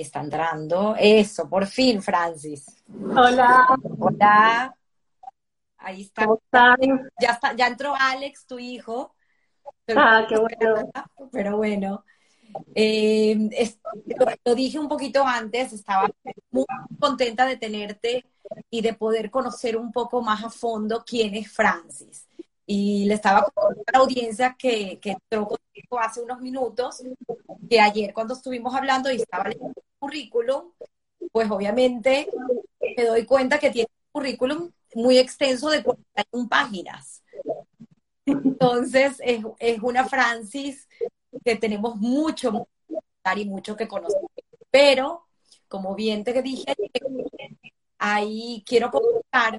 Está entrando. Eso, por fin, Francis. Hola. Hola. Ahí está. Ya está, ya entró Alex, tu hijo. ah, qué bueno. Pero bueno. Eh, lo, lo, dije un poquito antes, estaba muy contenta de tenerte y de poder conocer un poco más a fondo quién es Francis. Y le estaba contando a la audiencia que, que entró hace unos minutos, que ayer cuando estuvimos hablando y estaba leyendo el currículum, pues obviamente me doy cuenta que tiene un currículum muy extenso de 41 páginas. Entonces, es, es una Francis que tenemos mucho, mucho y mucho que conocer. Pero, como bien te dije, ahí quiero comentar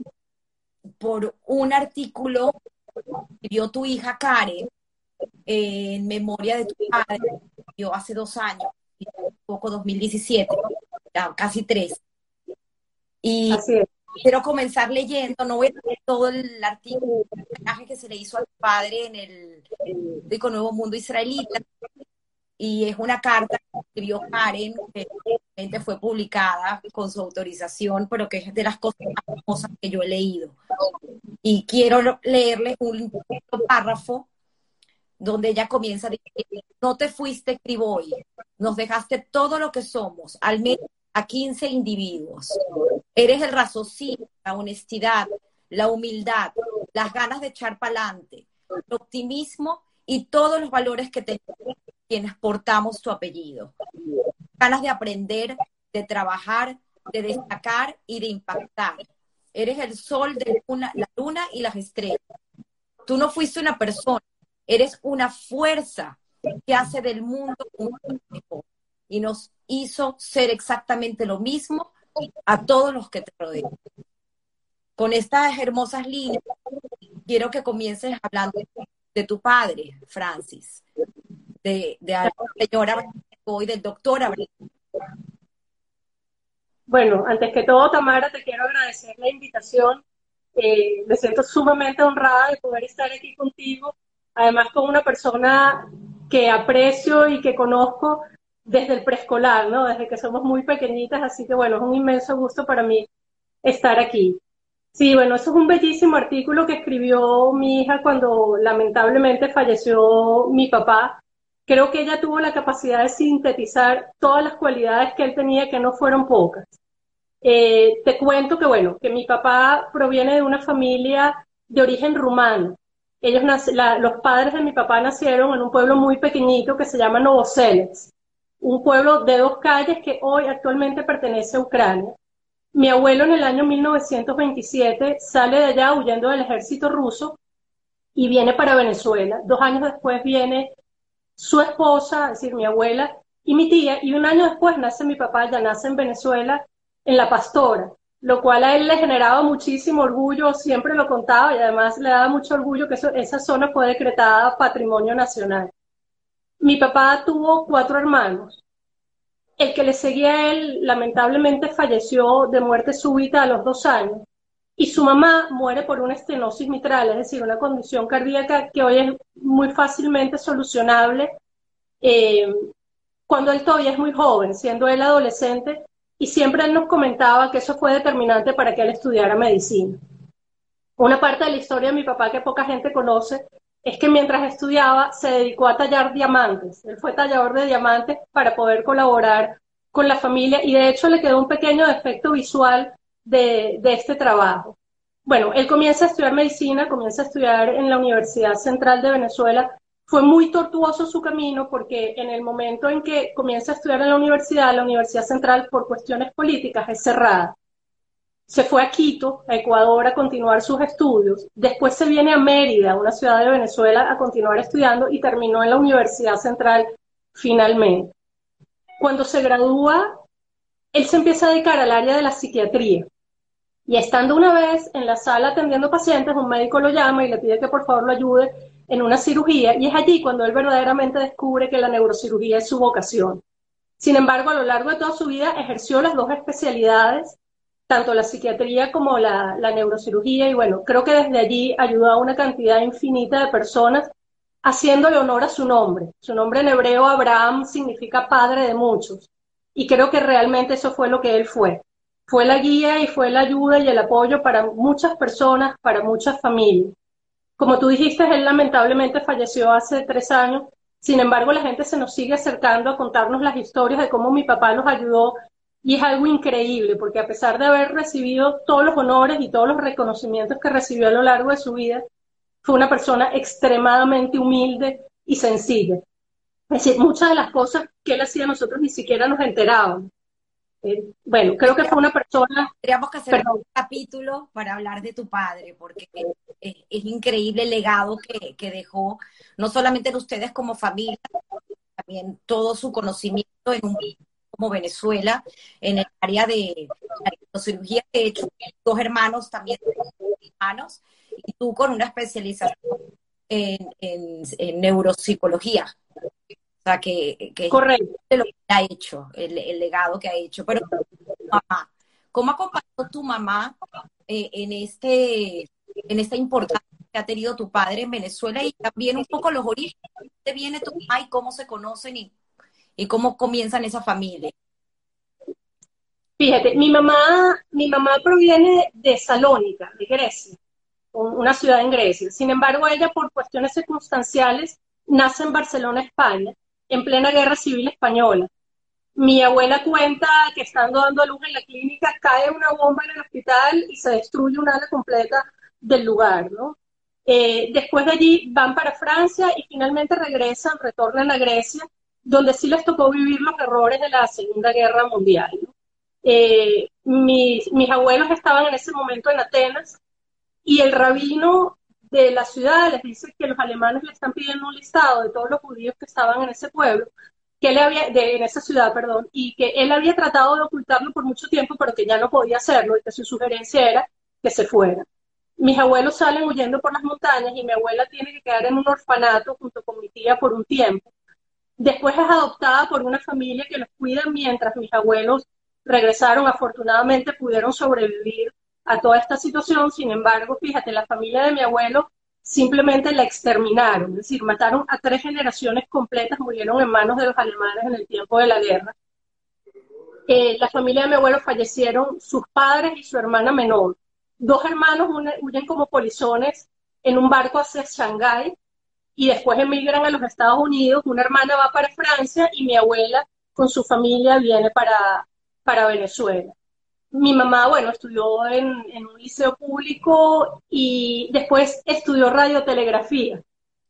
por un artículo vio tu hija Karen en memoria de tu padre, yo hace dos años, poco 2017, casi tres. Y quiero comenzar leyendo, no voy a leer todo el artículo, el que se le hizo a tu padre en el Rico Nuevo Mundo Israelita, y es una carta que escribió Karen, que fue publicada con su autorización, pero que es de las cosas más famosas que yo he leído. Y quiero leerles un párrafo donde ella comienza decir, no te fuiste Criboy, nos dejaste todo lo que somos, al menos a 15 individuos. Eres el raciocinio, la honestidad, la humildad, las ganas de echar para adelante, el optimismo y todos los valores que tenemos quienes portamos tu apellido. Ganas de aprender, de trabajar, de destacar y de impactar. Eres el sol de la luna y las estrellas. Tú no fuiste una persona, eres una fuerza que hace del mundo un mejor y nos hizo ser exactamente lo mismo a todos los que te rodean. Con estas hermosas líneas, quiero que comiences hablando de tu padre, Francis, de, de la señora y del doctor Bueno, antes que todo, Tamara, te quiero agradecer la invitación. Eh, me siento sumamente honrada de poder estar aquí contigo, además con una persona que aprecio y que conozco desde el preescolar, ¿no? Desde que somos muy pequeñitas, así que bueno, es un inmenso gusto para mí estar aquí. Sí, bueno, eso es un bellísimo artículo que escribió mi hija cuando lamentablemente falleció mi papá creo que ella tuvo la capacidad de sintetizar todas las cualidades que él tenía, que no fueron pocas. Eh, te cuento que, bueno, que mi papá proviene de una familia de origen rumano. Ellos los padres de mi papá nacieron en un pueblo muy pequeñito que se llama Novoselets, un pueblo de dos calles que hoy actualmente pertenece a Ucrania. Mi abuelo en el año 1927 sale de allá huyendo del ejército ruso y viene para Venezuela. Dos años después viene su esposa, es decir, mi abuela, y mi tía, y un año después nace mi papá, ya nace en Venezuela, en La Pastora, lo cual a él le generaba muchísimo orgullo, siempre lo contaba, y además le daba mucho orgullo que esa zona fue decretada Patrimonio Nacional. Mi papá tuvo cuatro hermanos. El que le seguía a él, lamentablemente, falleció de muerte súbita a los dos años y su mamá muere por una estenosis mitral, es decir, una condición cardíaca que hoy es muy fácilmente solucionable eh, cuando él todavía es muy joven, siendo él adolescente, y siempre él nos comentaba que eso fue determinante para que él estudiara medicina. Una parte de la historia de mi papá que poca gente conoce es que mientras estudiaba se dedicó a tallar diamantes. Él fue tallador de diamantes para poder colaborar con la familia y de hecho le quedó un pequeño defecto visual de, este trabajo. Bueno, él comienza a estudiar medicina, comienza a estudiar en la Universidad Central de Venezuela. Fue muy tortuoso su camino porque en el momento en que comienza a estudiar en la universidad, la Universidad Central, por cuestiones políticas, es cerrada. Se fue a Quito, a Ecuador, a continuar sus estudios. Después se viene a Mérida, una ciudad de Venezuela, a continuar estudiando y terminó en la Universidad Central finalmente. Cuando se gradúa, él se empieza a dedicar al área de la psiquiatría. Y estando una vez en la sala atendiendo pacientes, un médico lo llama y le pide que por favor lo ayude en una cirugía y es allí cuando él verdaderamente descubre que la neurocirugía es su vocación. Sin embargo, a lo largo de toda su vida ejerció las dos especialidades, tanto la psiquiatría como la, neurocirugía y bueno, creo que desde allí ayudó a una cantidad infinita de personas haciéndole honor a su nombre. Su nombre en hebreo, Abraham, significa padre de muchos. y creo que realmente eso fue lo que él fue. Fue la guía y fue la ayuda y el apoyo para muchas personas, para muchas familias. Como tú dijiste, él lamentablemente falleció hace tres años, sin embargo la gente se nos sigue acercando a contarnos las historias de cómo mi papá los ayudó y es algo increíble, porque a pesar de haber recibido todos los honores y todos los reconocimientos que recibió a lo largo de su vida, fue una persona extremadamente humilde y sencilla. Es decir, muchas de las cosas que él hacía nosotros ni siquiera nos enterábamos. Eh, bueno, creo que fue una persona... Tendríamos que hacer un capítulo para hablar de tu padre, porque es, increíble el legado que, que, dejó, no solamente en ustedes como familia, también todo su conocimiento en un como Venezuela, en el área de la cirugía, de hecho, dos hermanos también hermanos, y tú con una especialización en, en, neuropsicología. O sea, que, que Correcto. lo que ha hecho, el, legado que ha hecho. Pero, mamá, ¿cómo acompañó tu mamá eh, en, este, en esta importancia que ha tenido tu padre en Venezuela y también un poco los orígenes? ¿De viene tu mamá y cómo se conocen y y cómo comienzan esa familia? Fíjate, mi mamá, mi mamá proviene de Salónica, de Grecia, una ciudad en Grecia. Sin embargo, ella por cuestiones circunstanciales nace en Barcelona, España, en plena guerra civil española. Mi abuela cuenta que estando dando luz en la clínica cae una bomba en el hospital y se destruye una ala completa del lugar, ¿no? Eh, después de allí van para Francia y finalmente regresan, retornan a Grecia donde sí les tocó vivir los errores de la Segunda Guerra Mundial. Eh, mis, abuelos estaban en ese momento en Atenas y el rabino de la ciudad les dice que los alemanes le están pidiendo un listado de todos los judíos que estaban en ese pueblo, que él había, en esa ciudad, perdón, y que él había tratado de ocultarlo por mucho tiempo, pero que ya no podía hacerlo y que su sugerencia era que se fuera. Mis abuelos salen huyendo por las montañas y mi abuela tiene que quedar en un orfanato junto con mi tía por un tiempo. Después es adoptada por una familia que los cuida mientras mis abuelos regresaron. Afortunadamente pudieron sobrevivir a toda esta situación. Sin embargo, fíjate, la familia de mi abuelo simplemente la exterminaron, es decir, mataron a tres generaciones completas, murieron en manos de los alemanes en el tiempo de la guerra. Eh, la familia de mi abuelo fallecieron sus padres y su hermana menor. Dos hermanos huyen como polizones en un barco hacia Shanghái y después emigran a los Estados Unidos, una hermana va para Francia y mi abuela con su familia viene para, para Venezuela. Mi mamá, bueno, estudió en, un liceo público y después estudió radiotelegrafía.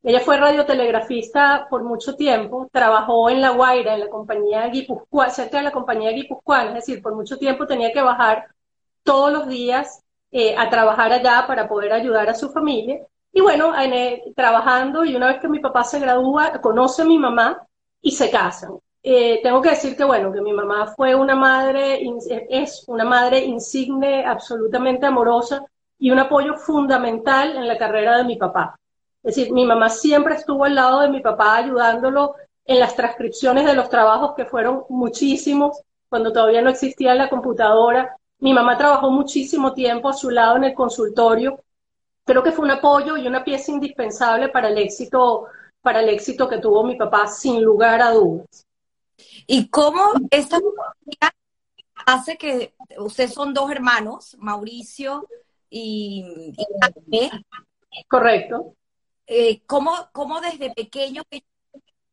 Ella fue radiotelegrafista por mucho tiempo, trabajó en La Guaira, en la compañía Guipuzcoana, cerca de la compañía Guipuzcoana, es decir, por mucho tiempo tenía que bajar todos los días eh, a trabajar allá para poder ayudar a su familia. Y bueno, trabajando y una vez que mi papá se gradúa, conoce a mi mamá y se casan. Eh, tengo que decir que bueno, que mi mamá fue una madre, es una madre insigne, absolutamente amorosa y un apoyo fundamental en la carrera de mi papá. Es decir, mi mamá siempre estuvo al lado de mi papá ayudándolo en las transcripciones de los trabajos que fueron muchísimos cuando todavía no existía la computadora. Mi mamá trabajó muchísimo tiempo a su lado en el consultorio creo que fue un apoyo y una pieza indispensable para el éxito, para el éxito que tuvo mi papá, sin lugar a dudas. ¿Y cómo esta hace que ustedes son dos hermanos, Mauricio y, y Correcto. Eh, ¿cómo, ¿cómo, desde pequeño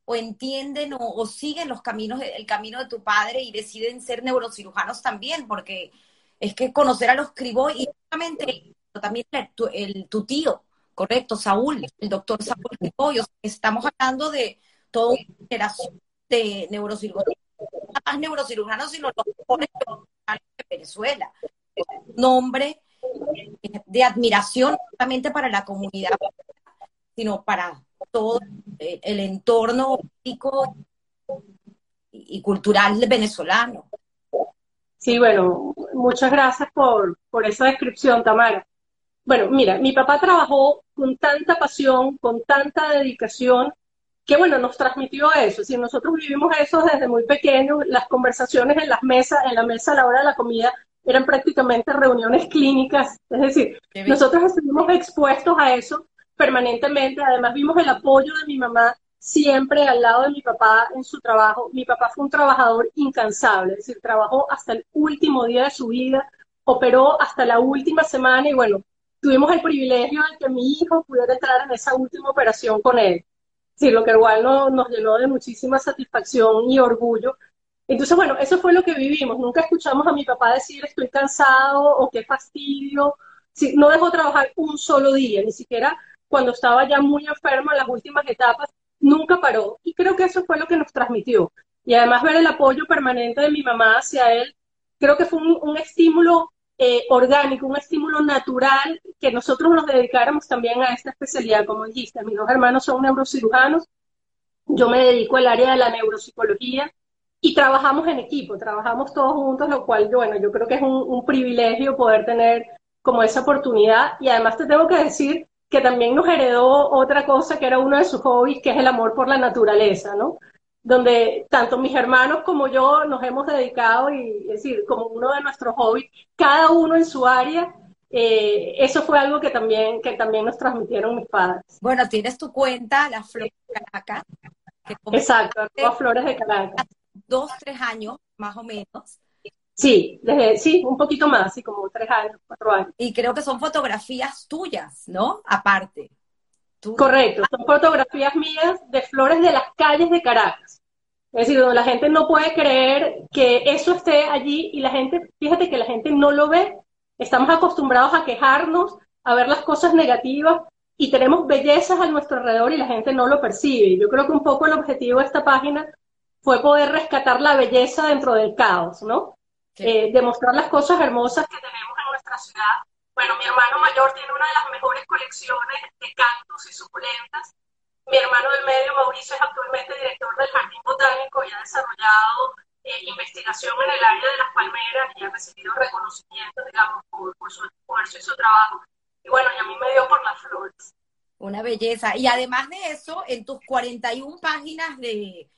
o entienden o, siguen los caminos, el camino de tu padre y deciden ser neurocirujanos también? Porque es que conocer a los Cribó y justamente también el, tu, tío, correcto, Saúl, el doctor Saúl Criboy. estamos hablando de toda una generación de neurocirujanos, no más neurocirujanos, sino los mejores de Venezuela. un nombre de admiración no solamente para la comunidad, sino para todo el entorno político y cultural venezolano. Sí, bueno, muchas gracias por, por esa descripción, Tamara. Bueno, mira, mi papá trabajó con tanta pasión, con tanta dedicación, que bueno, nos transmitió eso. Si nosotros vivimos eso desde muy pequeños, las conversaciones en las mesas, en la mesa a la hora de la comida, eran prácticamente reuniones clínicas. Es decir, nosotros estuvimos expuestos a eso permanentemente. Además, vimos el apoyo de mi mamá siempre al lado de mi papá en su trabajo. Mi papá fue un trabajador incansable, es decir, trabajó hasta el último día de su vida, operó hasta la última semana y bueno, tuvimos el privilegio de que mi hijo pudiera entrar en esa última operación con él. Sí, lo que igual no, nos llenó de muchísima satisfacción y orgullo. Entonces, bueno, eso fue lo que vivimos. Nunca escuchamos a mi papá decir estoy cansado o qué fastidio. Sí, no dejó trabajar un solo día, ni siquiera cuando estaba ya muy enfermo en las últimas etapas, nunca paró. Y creo que eso fue lo que nos transmitió. Y además ver el apoyo permanente de mi mamá hacia él, creo que fue un, estímulo eh, orgánico, un estímulo natural que nosotros nos dedicáramos también a esta especialidad, como dijiste. Mis dos hermanos son neurocirujanos, yo me dedico al área de la neuropsicología y trabajamos en equipo, trabajamos todos juntos, lo cual, bueno, yo creo que es un, un privilegio poder tener como esa oportunidad. Y además te tengo que decir que también nos heredó otra cosa que era uno de sus hobbies, que es el amor por la naturaleza, ¿no? Donde tanto mis hermanos como yo nos hemos dedicado, y es decir, como uno de nuestros hobbies, cada uno en su área, eh, eso fue algo que también, que también nos transmitieron mis padres. Bueno, tienes tu cuenta, Las Flores de Caracas. Exacto, las Flores de Caracas. Dos, tres años, más o menos. Sí, desde, sí, un poquito más, sí, como tres años, cuatro años. Y creo que son fotografías tuyas, ¿no? Aparte. Correcto, son fotografías mías de flores de las calles de Caracas. Es decir, donde la gente no puede creer que eso esté allí y la gente, fíjate que la gente no lo ve. Estamos acostumbrados a quejarnos, a ver las cosas negativas y tenemos bellezas a nuestro alrededor y la gente no lo percibe. Yo creo que un poco el objetivo de esta página fue poder rescatar la belleza dentro del caos, ¿no? Eh, demostrar las cosas hermosas que tenemos en nuestra ciudad. Bueno, mi hermano mayor tiene una de las mejores colecciones de cactus y suculentas. Mi hermano del medio, Mauricio, es actualmente director del Jardín Botánico y ha desarrollado eh, investigación en el área de las palmeras y ha recibido reconocimiento, digamos, por, su esfuerzo y su trabajo. Y bueno, y a mí me dio por las flores. Una belleza. Y además de eso, en tus 41 páginas de,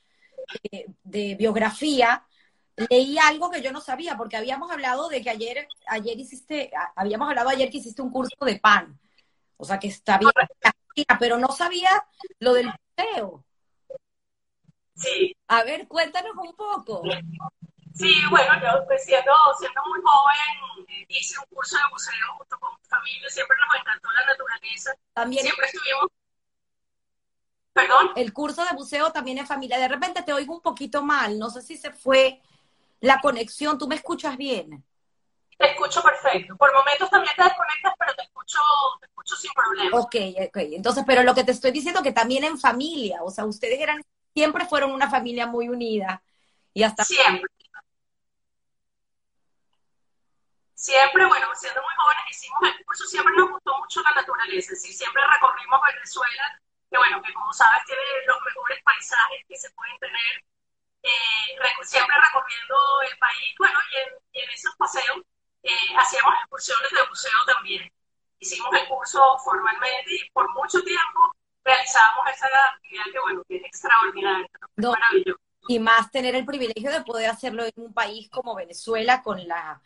de biografía, leí algo que yo no sabía, porque habíamos hablado de que ayer, ayer hiciste, habíamos hablado ayer que hiciste un curso de pan. O sea que está bien, pero no sabía lo del museo. Sí. A ver, cuéntanos un poco. Sí, bueno, yo pues, siendo, siendo muy joven eh, hice un curso de buceo junto con mi familia, siempre nos encantó la naturaleza. También siempre estuvimos ¿Perdón? El curso de buceo también en familia. De repente te oigo un poquito mal. No sé si se fue la conexión, ¿tú me escuchas bien? Te escucho perfecto. Por momentos también te desconectas, pero te escucho, te escucho sin problema. Ok, ok. Entonces, pero lo que te estoy diciendo que también en familia, o sea, ustedes eran, siempre fueron una familia muy unida. Y hasta... Siempre. Siempre, bueno, siendo muy jóvenes hicimos el curso, siempre nos gustó mucho la naturaleza, sí, siempre recorrimos Venezuela, que bueno, que como sabes tiene los mejores paisajes que se pueden tener eh, siempre recorriendo el país, bueno, y en, esos paseos eh, hacíamos excursiones de museo también. Hicimos el curso formalmente y por mucho tiempo realizamos esa actividad que, bueno, que es extraordinaria, maravilloso. Y más tener el privilegio de poder hacerlo en un país como Venezuela con la,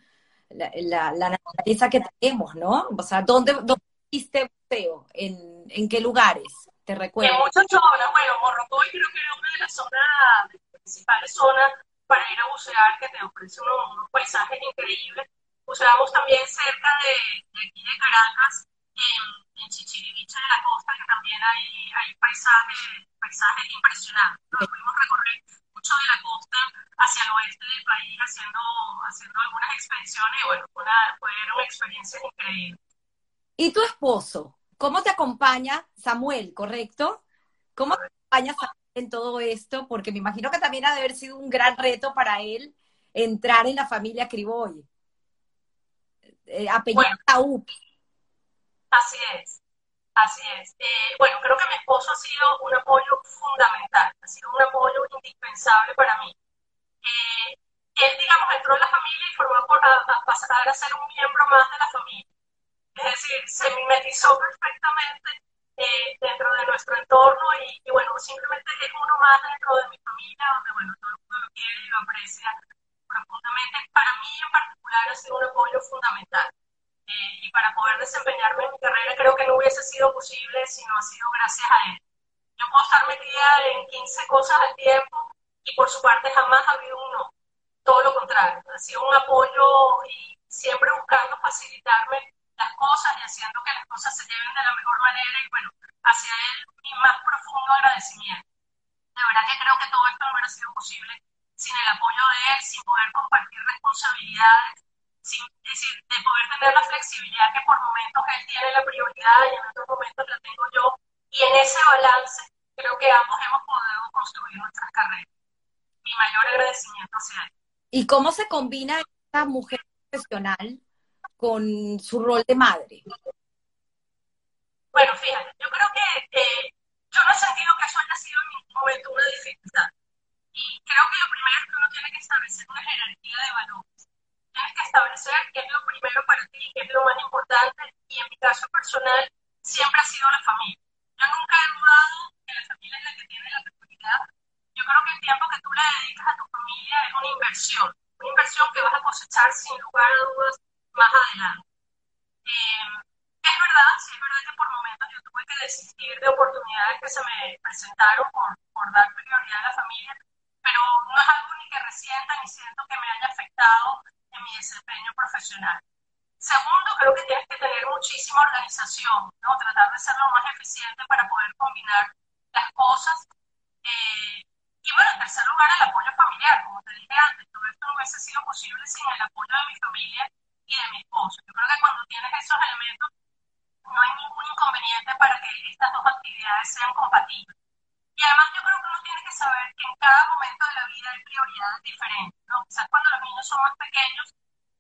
la, la, naturaleza que tenemos, ¿no? O sea, ¿dónde, dónde hiciste museo? ¿En, ¿En qué lugares? ¿Te recuerdo? En muchas zonas. Bueno, Morrocoy creo que era una de las zonas principales zonas para ir a bucear que te ofrece unos, paisajes increíbles. Buceamos también cerca de, aquí de Caracas, en, en, Chichiriviche de la costa, que también hay, hay paisajes, paisajes impresionantes. Nos pudimos recorrer mucho de la costa hacia el oeste del país haciendo, haciendo algunas expediciones y bueno, una, fueron experiencias increíbles. ¿Y tu esposo? ¿Cómo te acompaña Samuel, correcto? ¿Cómo te acompaña Samuel? en todo esto? Porque me imagino que también ha de haber sido un gran reto para él entrar en la familia Criboy. Eh, apellido Así es, así es. Eh, bueno, creo que mi esposo ha sido un apoyo fundamental, ha sido un apoyo indispensable para mí. Eh, él, digamos, entró en la familia y formó por a, pasar a ser un miembro más de la familia. Es decir, se mimetizó perfectamente eh, dentro de nuestro entorno y, bueno, simplemente es uno más dentro de mi familia, donde bueno, todo el mundo lo quiere y lo aprecia profundamente. Para mí en particular ha sido un apoyo fundamental. Eh, y para poder desempeñarme en mi carrera creo que no hubiese sido posible si no ha sido gracias a él. Yo puedo estar metida en 15 cosas al tiempo y por su parte jamás ha habido un no. Todo lo contrario, ha sido un apoyo y siempre buscando facilitarme las cosas y haciendo que las cosas se lleven de la mejor manera y bueno, hacia él mi más profundo agradecimiento. De verdad que creo que todo esto no hubiera sido posible sin el apoyo de él, sin poder compartir responsabilidades, sin, es decir, de poder tener la flexibilidad que por momentos él tiene la prioridad y en otros momentos la tengo yo. Y en ese balance creo que ambos hemos podido construir nuestras carreras. Mi mayor agradecimiento hacia él. ¿Y cómo se combina esta mujer profesional con su rol de madre? Bueno, fíjate, yo creo que eh, yo no he sentido que eso haya sido en ningún momento una dificultad. Creo que lo primero es que uno tiene que establecer una jerarquía de valores. Tienes que establecer qué es lo primero para ti, qué es lo más importante. Y en mi caso personal, siempre ha sido la familia. Yo nunca he dudado que la familia es la que tiene la prioridad. Yo creo que el tiempo que tú le dedicas a tu familia es una inversión. Una inversión que vas a cosechar sin lugar a dudas más adelante. Eh, es verdad, sí es verdad que por momentos yo tuve que desistir de oportunidades que se me presentaron por, por dar prioridad a la familia, pero no es algo ni que resienta ni siento que me haya afectado en mi desempeño profesional. Segundo, creo que tienes que tener muchísima organización, ¿no? tratar de ser lo más eficiente para poder combinar las cosas. Eh, y bueno, en tercer lugar, el apoyo familiar. Como te dije antes, todo esto no hubiese sido posible sin el apoyo de mi familia y de mi esposo. Yo creo que cuando tienes esos elementos, no hay ningún inconveniente para que estas dos actividades sean compatibles. Y además yo creo que uno tiene que saber que en cada momento de la vida hay prioridades diferentes. Quizás cuando los niños son más pequeños,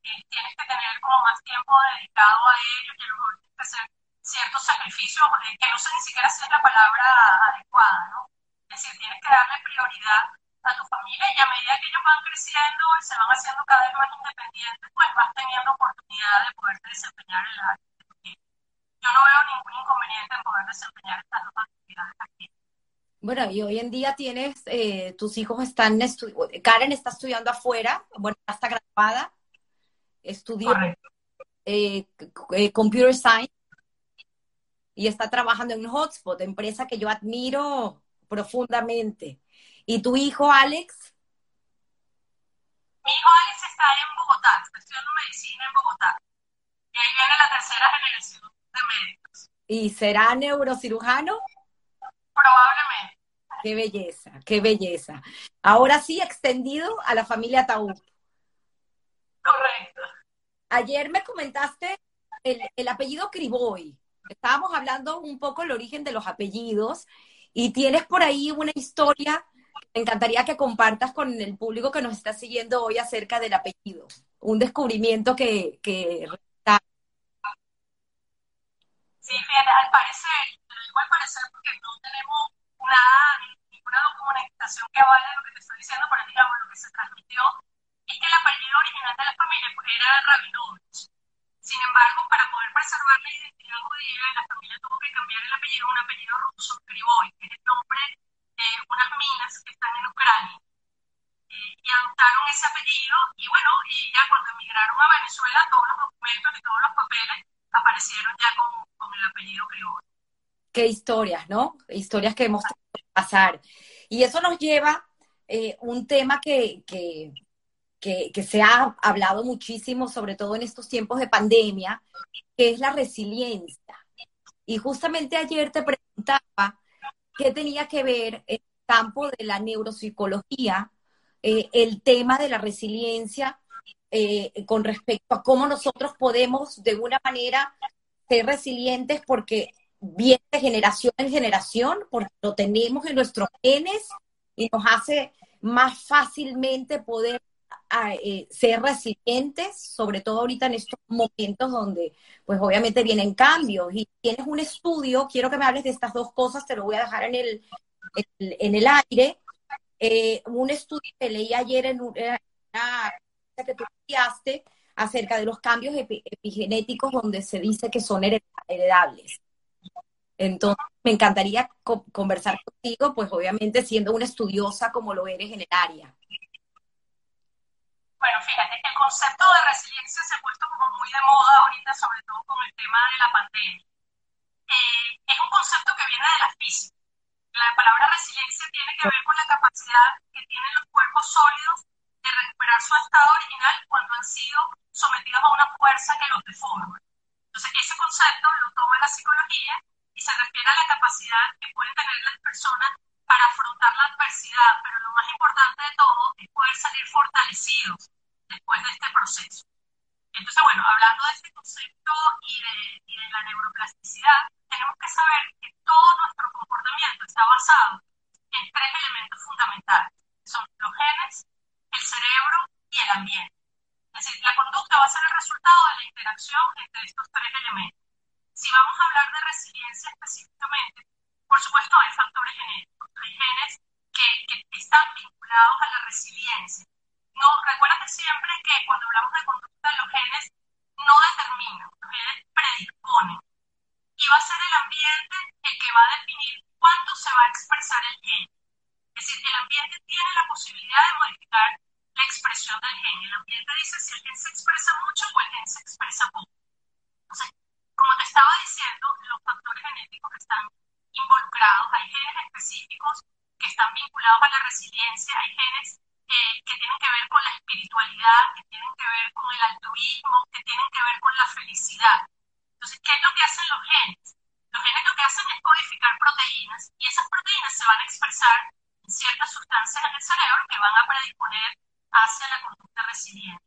eh, tienes que tener como más tiempo dedicado a ellos y a lo mejor tienes que hacer ciertos sacrificios, eh, que no sé ni siquiera si es la palabra adecuada, ¿no? Es decir, tienes que darle prioridad a tu familia y a medida que ellos van creciendo y se van haciendo cada vez más independientes, pues vas teniendo oportunidad de poder desempeñar el área. Yo no veo ningún inconveniente en poder desempeñar estas dos actividades aquí. Bueno, y hoy en día tienes, eh, tus hijos están, Karen está estudiando afuera, bueno, está graduada, estudió eh, eh, Computer Science y está trabajando en Hotspot, empresa que yo admiro profundamente. ¿Y tu hijo Alex? Mi hijo Alex está en Bogotá, está estudiando medicina en Bogotá. Y ahí viene la tercera generación de médicos. ¿Y será neurocirujano? Probablemente. Qué belleza, qué belleza. Ahora sí, extendido a la familia Taú. Correcto. Ayer me comentaste el, apellido Criboy. Estábamos hablando un poco el origen de los apellidos y tienes por ahí una historia me encantaría que compartas con el público que nos está siguiendo hoy acerca del apellido. Un descubrimiento que, que Sí, al parecer, digo al parecer porque no tenemos nada, ninguna documentación que avale lo que te estoy diciendo, pero digamos lo que se transmitió es que el apellido original de la familia pues, era Rabinovich. Sin embargo, para poder preservar la identidad judía, la familia tuvo que cambiar el apellido a un apellido ruso, Krivoy, que es el nombre de unas minas que están en Ucrania. Eh, y adoptaron ese apellido y bueno, y ya cuando emigraron a Venezuela, todos los documentos y todos los papeles aparecieron ya con, con el apellido Krivoy qué historias, ¿no? Historias que hemos tenido que pasar. Y eso nos lleva eh, un tema que, que, que, se ha hablado muchísimo, sobre todo en estos tiempos de pandemia, que es la resiliencia. Y justamente ayer te preguntaba qué tenía que ver en el campo de la neuropsicología, eh, el tema de la resiliencia eh, con respecto a cómo nosotros podemos de una manera ser resilientes porque viene de generación en generación porque lo tenemos en nuestros genes y nos hace más fácilmente poder eh, ser resilientes, sobre todo ahorita en estos momentos donde pues obviamente vienen cambios y tienes un estudio, quiero que me hables de estas dos cosas, te lo voy a dejar en el, en, el aire, eh, un estudio que leí ayer en una, que tú enviaste acerca de los cambios epigenéticos donde se dice que son heredables. Entonces, me encantaría conversar contigo, pues obviamente siendo una estudiosa como lo eres en el área. Bueno, fíjate, el concepto de resiliencia se ha puesto como muy de moda ahorita, sobre todo con el tema de la pandemia. Eh, es un concepto que viene de la física. La palabra resiliencia tiene que ver con la capacidad que tienen los cuerpos sólidos de recuperar su estado original cuando han sido sometidos a una fuerza que los deforma. Entonces, ese concepto lo toma la psicología y se refiere a la capacidad que pueden tener las personas para afrontar la adversidad, pero lo más importante de todo es poder salir fortalecidos después de este proceso. Entonces, bueno, hablando de este concepto y de, y de la neuroplasticidad, tenemos que saber que todo nuestro comportamiento está basado en tres elementos fundamentales. Son los genes, el cerebro y el ambiente. Es decir, la conducta va a ser el resultado de la interacción entre estos tres elementos. Si vamos a hablar de resiliencia específicamente, por supuesto hay factores genéticos, hay genes que, están vinculados a la resiliencia. No, recuérdate siempre que cuando hablamos de conducta, los genes no determinan, los genes predisponen. Y va a ser el ambiente el que va a definir cuándo se va a expresar el gen. Es decir, el ambiente tiene la posibilidad de modificar la expresión del gen. El ambiente dice si el gen se expresa mucho o el gen se expresa poco. Entonces, como te estaba diciendo, los factores genéticos que están involucrados, hay genes específicos que están vinculados a la resiliencia, hay genes eh, que tienen que ver con la espiritualidad, que tienen que ver con el altruismo, que tienen que ver con la felicidad. Entonces, ¿qué es lo que hacen los genes? Los genes lo que hacen es codificar proteínas y esas proteínas se van a expresar en ciertas sustancias en el cerebro que van a predisponer hacia la conducta resiliente.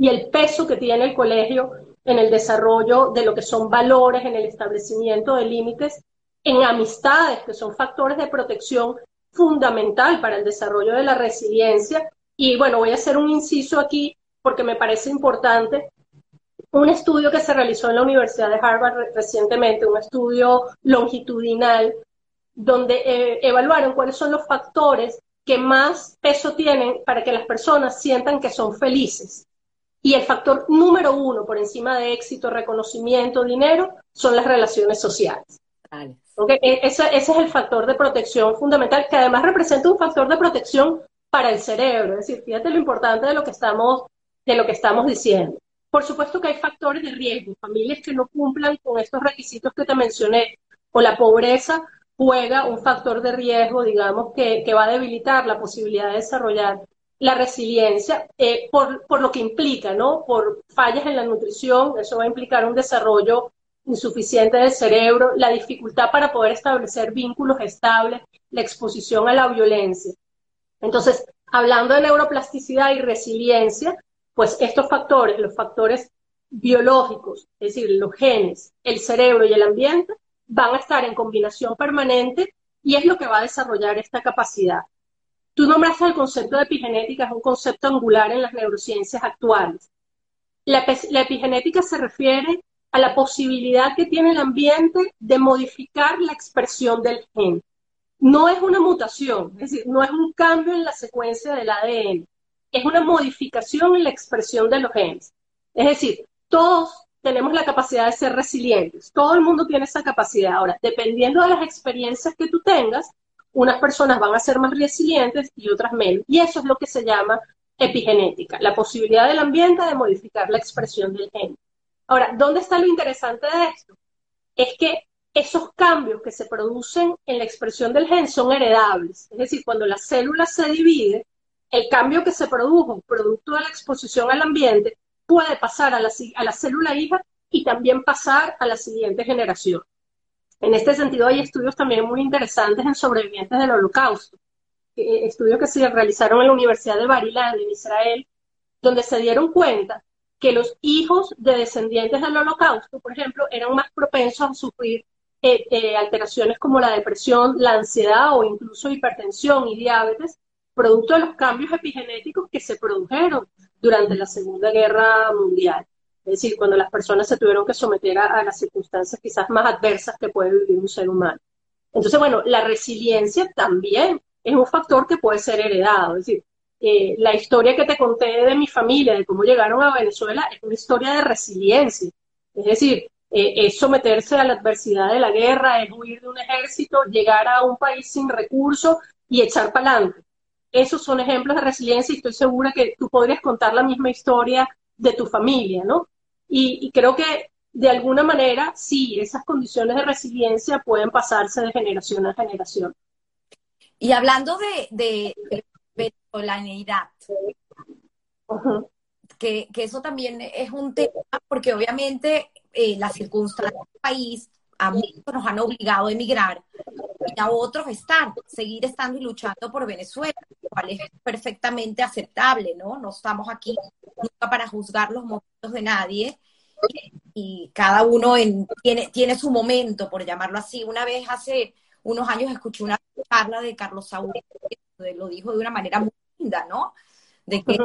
Y el peso que tiene el colegio en el desarrollo de lo que son valores, en el establecimiento de límites, en amistades, que son factores de protección fundamental para el desarrollo de la resiliencia. Y bueno, voy a hacer un inciso aquí porque me parece importante. Un estudio que se realizó en la Universidad de Harvard recientemente, un estudio longitudinal, donde eh, evaluaron cuáles son los factores que más peso tienen para que las personas sientan que son felices. Y el factor número uno por encima de éxito, reconocimiento, dinero, son las relaciones sociales. E, ese, es el factor de protección fundamental, que además representa un factor de protección para el cerebro. Es decir, fíjate lo importante de lo que estamos, de lo que estamos diciendo. Por supuesto que hay factores de riesgo, familias que no cumplan con estos requisitos que te mencioné, o la pobreza juega un factor de riesgo, digamos, que, que va a debilitar la posibilidad de desarrollar la resiliencia eh, por, por, lo que implica, ¿no? Por fallas en la nutrición, eso va a implicar un desarrollo insuficiente del cerebro, la dificultad para poder establecer vínculos estables, la exposición a la violencia. Entonces, hablando de neuroplasticidad y resiliencia, pues estos factores, los factores biológicos, es decir, los genes, el cerebro y el ambiente, van a estar en combinación permanente y es lo que va a desarrollar esta capacidad. Tú nombraste el concepto de epigenética, es un concepto angular en las neurociencias actuales. La, epigenética se refiere a la posibilidad que tiene el ambiente de modificar la expresión del gen. No es una mutación, es decir, no es un cambio en la secuencia del ADN, es una modificación en la expresión de los genes. Es decir, todos tenemos la capacidad de ser resilientes, todo el mundo tiene esa capacidad. Ahora, dependiendo de las experiencias que tú tengas, unas personas van a ser más resilientes y otras menos. Y eso es lo que se llama epigenética, la posibilidad del ambiente de modificar la expresión del gen. Ahora, ¿dónde está lo interesante de esto? Es que esos cambios que se producen en la expresión del gen son heredables. Es decir, cuando la célula se divide, el cambio que se produjo producto de la exposición al ambiente puede pasar a la, a la célula hija y también pasar a la siguiente generación. En este sentido, hay estudios también muy interesantes en sobrevivientes del holocausto, estudios que se realizaron en la Universidad de Barilan, en Israel, donde se dieron cuenta que los hijos de descendientes del holocausto, por ejemplo, eran más propensos a sufrir eh, eh, alteraciones como la depresión, la ansiedad o incluso hipertensión y diabetes, producto de los cambios epigenéticos que se produjeron durante la Segunda Guerra Mundial. Es decir, cuando las personas se tuvieron que someter a, las circunstancias quizás más adversas que puede vivir un ser humano. Entonces, bueno, la resiliencia también es un factor que puede ser heredado. Es decir, eh, la historia que te conté de mi familia, de cómo llegaron a Venezuela, es una historia de resiliencia. Es decir, eh, es someterse a la adversidad de la guerra, es huir de un ejército, llegar a un país sin recursos y echar para adelante. Esos son ejemplos de resiliencia y estoy segura que tú podrías contar la misma historia de tu familia, ¿no? Y, creo que de alguna manera, sí, esas condiciones de resiliencia pueden pasarse de generación a generación. Y hablando de, de, venezolaneidad, que, que, eso también es un tema, porque obviamente eh, las circunstancias del país a muchos nos han obligado a emigrar y a otros estar, seguir estando y luchando por Venezuela, lo cual es perfectamente aceptable, ¿no? No estamos aquí nunca para juzgar los momentos de nadie y cada uno tiene, tiene su momento, por llamarlo así. Una vez hace unos años escuché una charla de Carlos Saúl, que lo dijo de una manera muy linda, ¿no? De que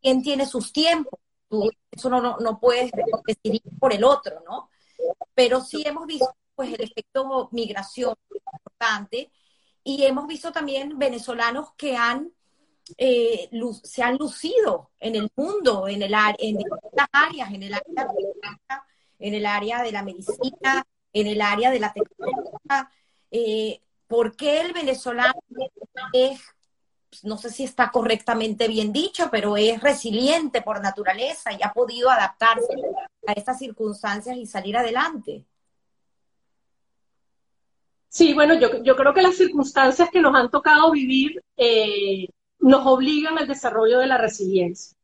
quien tiene sus tiempos, tú eso no, no, puedes decidir por el otro, ¿no? Pero sí hemos visto pues el efecto migración importante y hemos visto también venezolanos que han eh, se han lucido en el mundo, en el en distintas áreas, en el área de en el área de la medicina, en el área de la tecnología. Eh, ¿Por qué el venezolano es no sé si está correctamente bien dicho, pero es resiliente por naturaleza y ha podido adaptarse a estas circunstancias y salir adelante. Sí, bueno, yo, yo creo que las circunstancias que nos han tocado vivir eh, nos obligan al desarrollo de la resiliencia.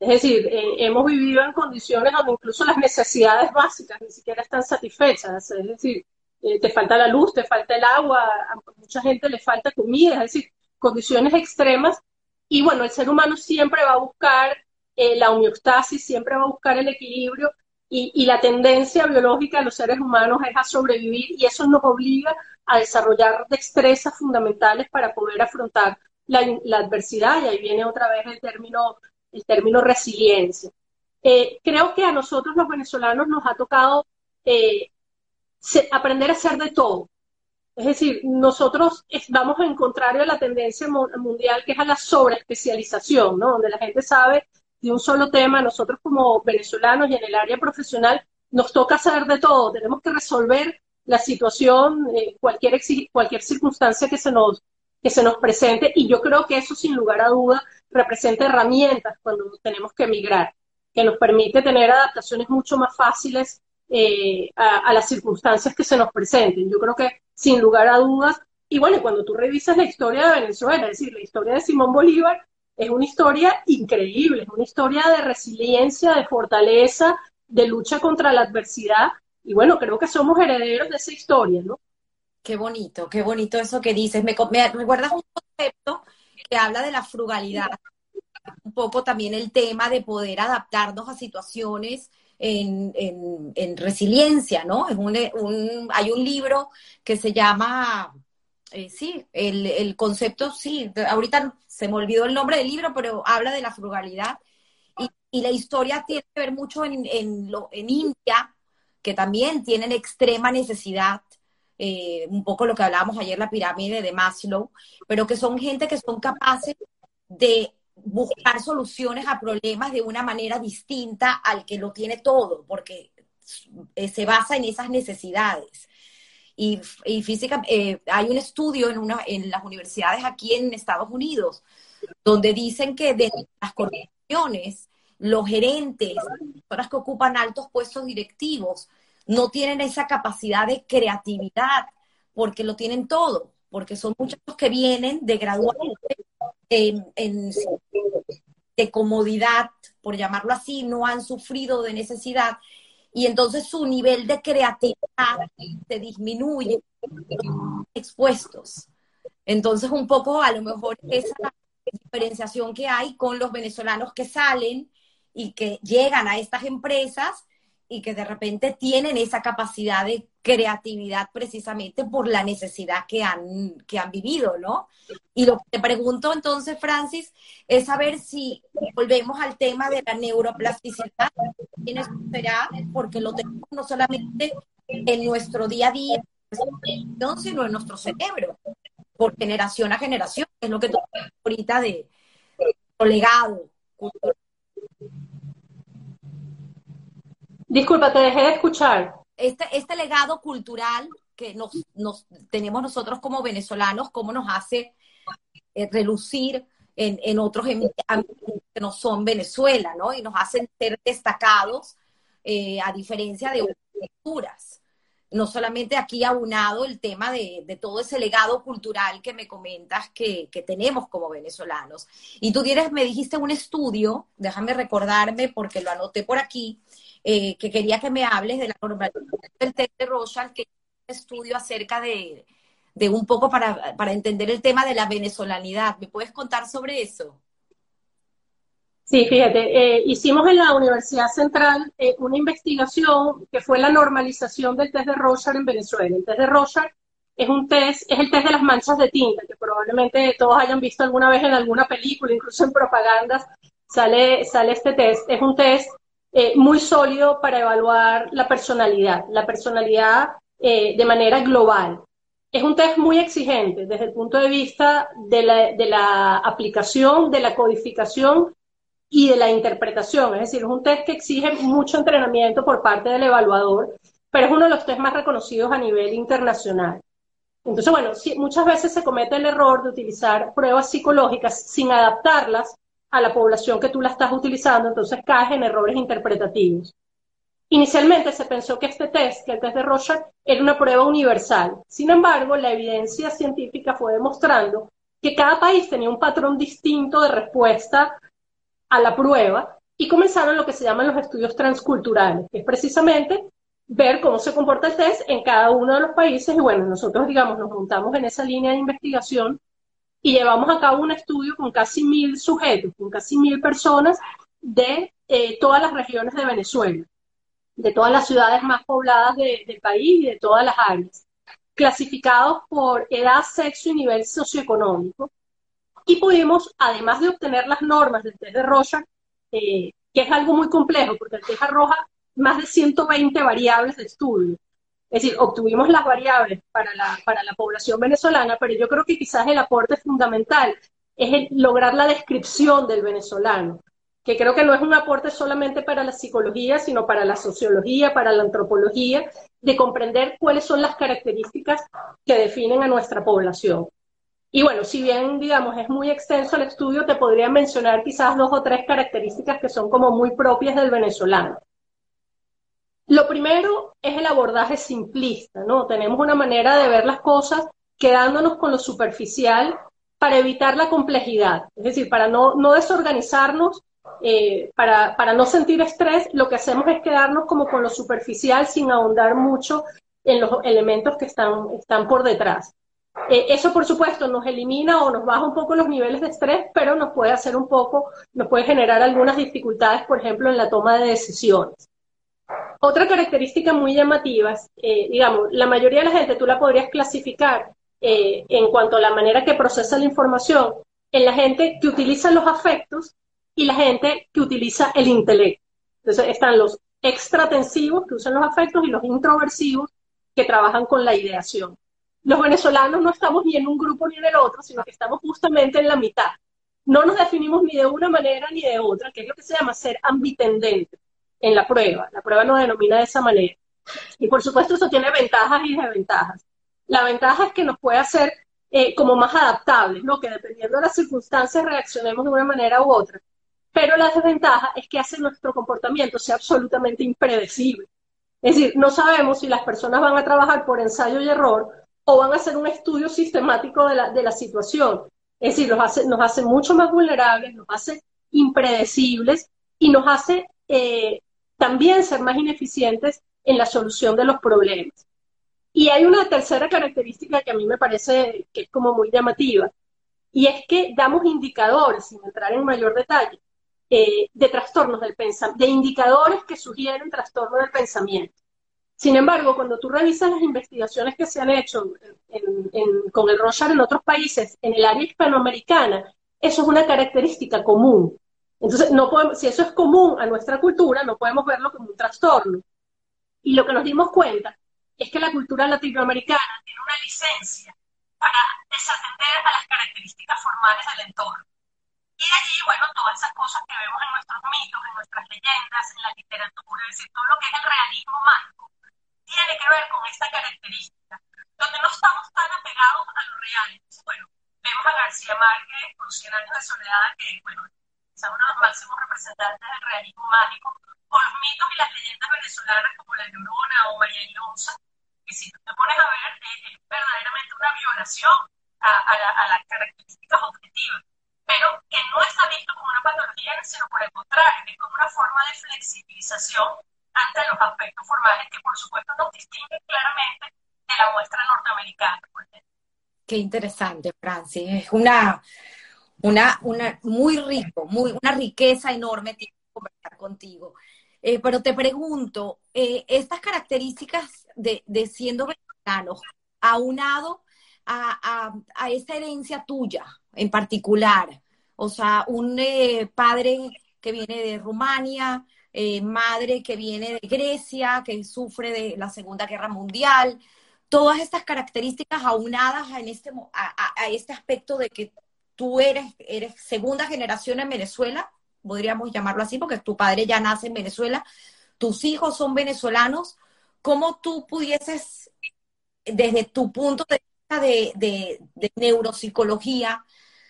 Es decir, eh, hemos vivido en condiciones donde incluso las necesidades básicas ni siquiera están satisfechas. Es decir, eh, te falta la luz, te falta el agua, a mucha gente le falta comida. Es decir, condiciones extremas. Y bueno, el ser humano siempre va a buscar eh, la homeostasis, siempre va a buscar el equilibrio y, la tendencia biológica de los seres humanos es a sobrevivir y eso nos obliga a desarrollar destrezas fundamentales para poder afrontar la, adversidad y ahí viene otra vez el término, el término resiliencia. Eh, creo que a nosotros los venezolanos nos ha tocado eh, aprender a hacer de todo. Es decir, nosotros vamos en contrario a la tendencia mundial que es a la sobreespecialización, ¿no? Donde la gente sabe de un solo tema, nosotros como venezolanos y en el área profesional nos toca saber de todo, tenemos que resolver la situación, eh, cualquier, cualquier circunstancia que se, nos, que se nos presente y yo creo que eso sin lugar a duda representa herramientas cuando tenemos que emigrar, que nos permite tener adaptaciones mucho más fáciles eh, a, las circunstancias que se nos presenten. Yo creo que sin lugar a dudas, y bueno, cuando tú revisas la historia de Venezuela, es decir, la historia de Simón Bolívar, es una historia increíble, es una historia de resiliencia, de fortaleza, de lucha contra la adversidad, y bueno, creo que somos herederos de esa historia, ¿no? Qué bonito, qué bonito eso que dices. Me, me recuerdas un concepto que habla de la frugalidad, un poco también el tema de poder adaptarnos a situaciones en, resiliencia, ¿no? Es un, hay un libro que se llama, eh, sí, el, concepto, sí, ahorita se me olvidó el nombre del libro, pero habla de la frugalidad. Y, la historia tiene que ver mucho en, en, lo, en India, que también tienen extrema necesidad, eh, un poco lo que hablábamos ayer, la pirámide de Maslow, pero que son gente que son capaces de buscar soluciones a problemas de una manera distinta al que lo tiene todo, porque eh, se basa en esas necesidades. Y, física, eh, hay un estudio en, una, en las universidades aquí en Estados Unidos donde dicen que de las corporaciones, los gerentes, las personas que ocupan altos puestos directivos, no tienen esa capacidad de creatividad, porque lo tienen todo, porque son muchos que vienen de graduarse en, de comodidad, por llamarlo así, no han sufrido de necesidad y entonces su nivel de creatividad se disminuye, expuestos. Entonces un poco a lo mejor esa diferenciación que hay con los venezolanos que salen y que llegan a estas empresas y que de repente tienen esa capacidad de creatividad precisamente por la necesidad que han, que han vivido, ¿no? Y lo que te pregunto entonces, Francis, es saber si volvemos al tema de la neuroplasticidad, ¿quién será? Porque lo tenemos no solamente en nuestro día a día, sino en nuestro cerebro, por generación a generación, es lo que tú ahorita de, de legado cultural Disculpa, te dejé de escuchar. Este, este legado cultural que nos, nos tenemos nosotros como venezolanos, cómo nos hace eh, relucir en, en otros ambientes que no son Venezuela, ¿no? Y nos hacen ser destacados eh, a diferencia de otras culturas. No solamente aquí aunado el tema de, de, todo ese legado cultural que me comentas que, que, tenemos como venezolanos. Y tú tienes, me dijiste un estudio, déjame recordarme porque lo anoté por aquí, eh, que quería que me hables de la del test de Rochal, que es un estudio acerca de, de un poco para, para, entender el tema de la venezolanidad. ¿Me puedes contar sobre eso? Sí, fíjate, eh, hicimos en la Universidad Central eh, una investigación que fue la normalización del test de Rorschach en Venezuela. El test de Rorschach es un test, es el test de las manchas de tinta, que probablemente todos hayan visto alguna vez en alguna película, incluso en propagandas, sale, sale este test. Es un test eh, muy sólido para evaluar la personalidad, la personalidad eh, de manera global. Es un test muy exigente desde el punto de vista de la, de la aplicación, de la codificación y de la interpretación. Es decir, es un test que exige mucho entrenamiento por parte del evaluador, pero es uno de los test más reconocidos a nivel internacional. Entonces, bueno, muchas veces se comete el error de utilizar pruebas psicológicas sin adaptarlas a la población que tú la estás utilizando, entonces caes en errores interpretativos. Inicialmente se pensó que este test, que el test de Rorschach, era una prueba universal. Sin embargo, la evidencia científica fue demostrando que cada país tenía un patrón distinto de respuesta a la prueba y comenzaron lo que se llaman los estudios transculturales, que es precisamente ver cómo se comporta el test en cada uno de los países y bueno, nosotros digamos nos montamos en esa línea de investigación y llevamos a cabo un estudio con casi mil sujetos, con casi mil personas de eh, todas las regiones de Venezuela, de todas las ciudades más pobladas del país y de todas las áreas, clasificados por edad, sexo y nivel socioeconómico. Y pudimos, además de obtener las normas del test de Rocha, eh, que es algo muy complejo, porque el test arroja más de 120 variables de estudio. Es decir, obtuvimos las variables para la, para la población venezolana, pero yo creo que quizás el aporte fundamental es lograr la descripción del venezolano, que creo que no es un aporte solamente para la psicología, sino para la sociología, para la antropología, de comprender cuáles son las características que definen a nuestra población. Y bueno, si bien, digamos, es muy extenso el estudio, te podría mencionar quizás dos o tres características que son como muy propias del venezolano. Lo primero es el abordaje simplista, ¿no? Tenemos una manera de ver las cosas quedándonos con lo superficial para evitar la complejidad, es decir, para no, no desorganizarnos, eh, para, para no sentir estrés, lo que hacemos es quedarnos como con lo superficial sin ahondar mucho en los elementos que están, están por detrás. Eh, eso, por supuesto, nos elimina o nos baja un poco los niveles de estrés, pero nos puede hacer un poco, nos puede generar algunas dificultades, por ejemplo, en la toma de decisiones. Otra característica muy llamativa, eh, digamos, la mayoría de la gente tú la podrías clasificar eh, en cuanto a la manera que procesa la información en la gente que utiliza los afectos y la gente que utiliza el intelecto. Entonces están los extratensivos que usan los afectos y los introversivos que trabajan con la ideación. Los venezolanos no estamos ni en un grupo ni en el otro, sino que estamos justamente en la mitad. No nos definimos ni de una manera ni de otra, que es lo que se llama ser ambitendente en la prueba. La prueba nos denomina de esa manera. Y por supuesto eso tiene ventajas y desventajas. La ventaja es que nos puede hacer eh, como más adaptables, ¿no? Que dependiendo de las circunstancias reaccionemos de una manera u otra. Pero la desventaja es que hace nuestro comportamiento sea absolutamente impredecible. Es decir, no sabemos si las personas van a trabajar por ensayo y error o van a hacer un estudio sistemático de la, de la situación. Es decir, nos hace, mucho más vulnerables, nos hace impredecibles y nos hace eh, también ser más ineficientes en la solución de los problemas. Y hay una tercera característica que a mí me parece que es como muy llamativa, y es que damos indicadores, sin entrar en mayor detalle, eh, de trastornos del pensamiento, de indicadores que sugieren trastornos del pensamiento. Sin embargo, cuando tú revisas las investigaciones que se han hecho con el Rochard en otros países, en el área hispanoamericana, eso es una característica común. Entonces, no podemos, si eso es común a nuestra cultura, no podemos verlo como un trastorno. Y lo que nos dimos cuenta es que la cultura latinoamericana tiene una licencia para desatender a las características formales del entorno. Y de allí, bueno, todas esas cosas que vemos en nuestros mitos, en nuestras leyendas, en la literatura, es decir, todo lo que es el realismo mágico, tiene que ver con esta característica, donde no estamos tan apegados a lo real. bueno, vemos a García Márquez con Cien años de soledad, que, bueno, es uno de los máximos representantes del realismo mágico, o los mitos y las leyendas venezolanas como La Llorona o María Llosa, que si tú te pones a ver, es, verdaderamente una violación a, a las características objetivas pero que no está visto como una patología, sino por el contrario, es como una forma de flexibilización ante los aspectos formales que por supuesto nos distinguen claramente de la muestra norteamericana. Qué interesante, Francis. Es una, una, una muy rico, muy, una riqueza enorme conversar contigo. Eh, pero te pregunto, eh, estas características de, de siendo venezolanos, aunado a, a, a esta herencia tuya en particular, o sea, un eh, padre que viene de Rumania, eh, madre que viene de Grecia, que sufre de la Segunda Guerra Mundial, todas estas características aunadas este, a, este aspecto de que tú eres, eres segunda generación en Venezuela, podríamos llamarlo así, porque tu padre ya nace en Venezuela, tus hijos son venezolanos, ¿cómo tú pudieses, desde tu punto de vista de, de neuropsicología,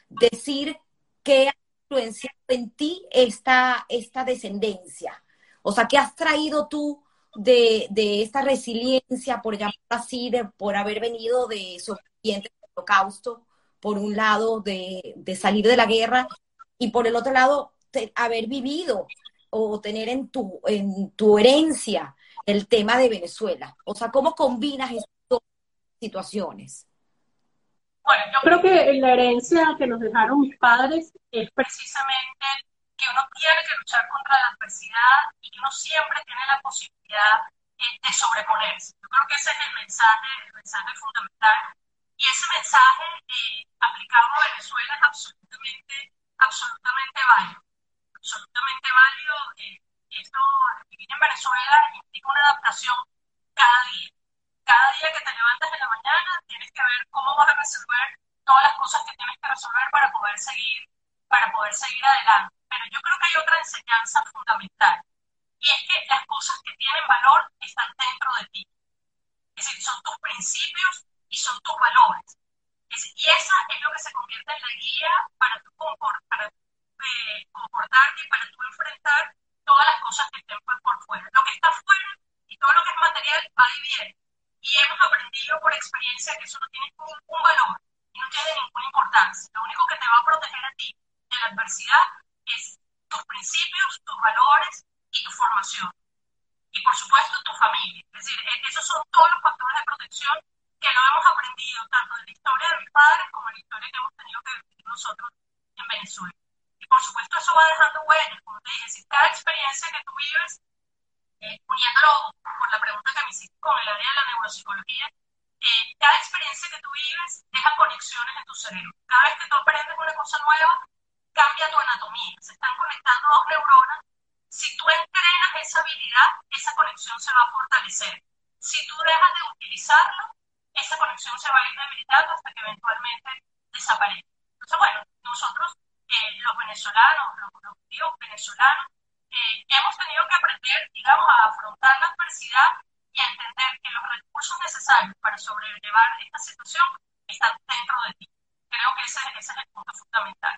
decir qué influenciado en ti esta, esta descendencia? O sea, ¿qué has traído tú de, esta resiliencia, por llamarlo así, de, por haber venido de sobrevivientes del holocausto, por un lado, de, salir de la guerra, y por el otro lado, haber vivido o tener en tu, en tu herencia el tema de Venezuela? O sea, ¿cómo combinas estas dos situaciones? Bueno, yo creo que la herencia que nos dejaron mis padres es precisamente que uno tiene que luchar contra la adversidad y que uno siempre tiene la posibilidad eh, de sobreponerse. Yo creo que ese es el mensaje, el mensaje fundamental. Y ese mensaje eh, aplicado a Venezuela es absolutamente, absolutamente válido. Absolutamente válido. Eh, esto, vivir en Venezuela implica una adaptación cada día cada día que te levantas en la mañana tienes que ver cómo vas a resolver todas las cosas que tienes que resolver para poder seguir, para poder seguir adelante. Pero yo creo que hay otra enseñanza fundamental y es que las cosas que tienen valor están dentro de ti. Es decir, son tus principios y son tus valores. y esa es lo que se convierte en la guía para tu para, eh, comportarte y para tu enfrentar todas las cosas que estén por fuera. Lo que está fuera y todo lo que es material va y viene y hemos aprendido por experiencia que eso no tiene ningún valor y no tiene ninguna importancia. Lo único que te va a proteger a ti de la adversidad es tus principios, tus valores y tu formación. Y por supuesto tu familia. Es decir, e-, esos son todos los factores de protección que lo hemos aprendido tanto en la historia de mis padres como en la historia que hemos tenido que vivir nosotros en Venezuela. Y por supuesto eso va dejando huellas, como te dije, si cada experiencia que tú vives eh, uniéndolo por la pregunta que me hiciste con el área de la neuropsicología, eh, cada experiencia que tú vives deja conexiones en tu cerebro. Cada vez que tú aprendes una cosa nueva, cambia tu anatomía. Se están conectando dos neuronas. Si tú entrenas esa habilidad, esa conexión se va a fortalecer. Si tú dejas de utilizarlo, esa conexión se va a ir debilitando hasta que eventualmente desaparezca. Entonces, bueno, nosotros, eh, los venezolanos, los, los venezolanos, eh, hemos tenido que aprender, digamos, a afrontar la adversidad y a entender que los recursos necesarios para sobrellevar esta situación están dentro de ti. Creo que ese, ese es el punto fundamental.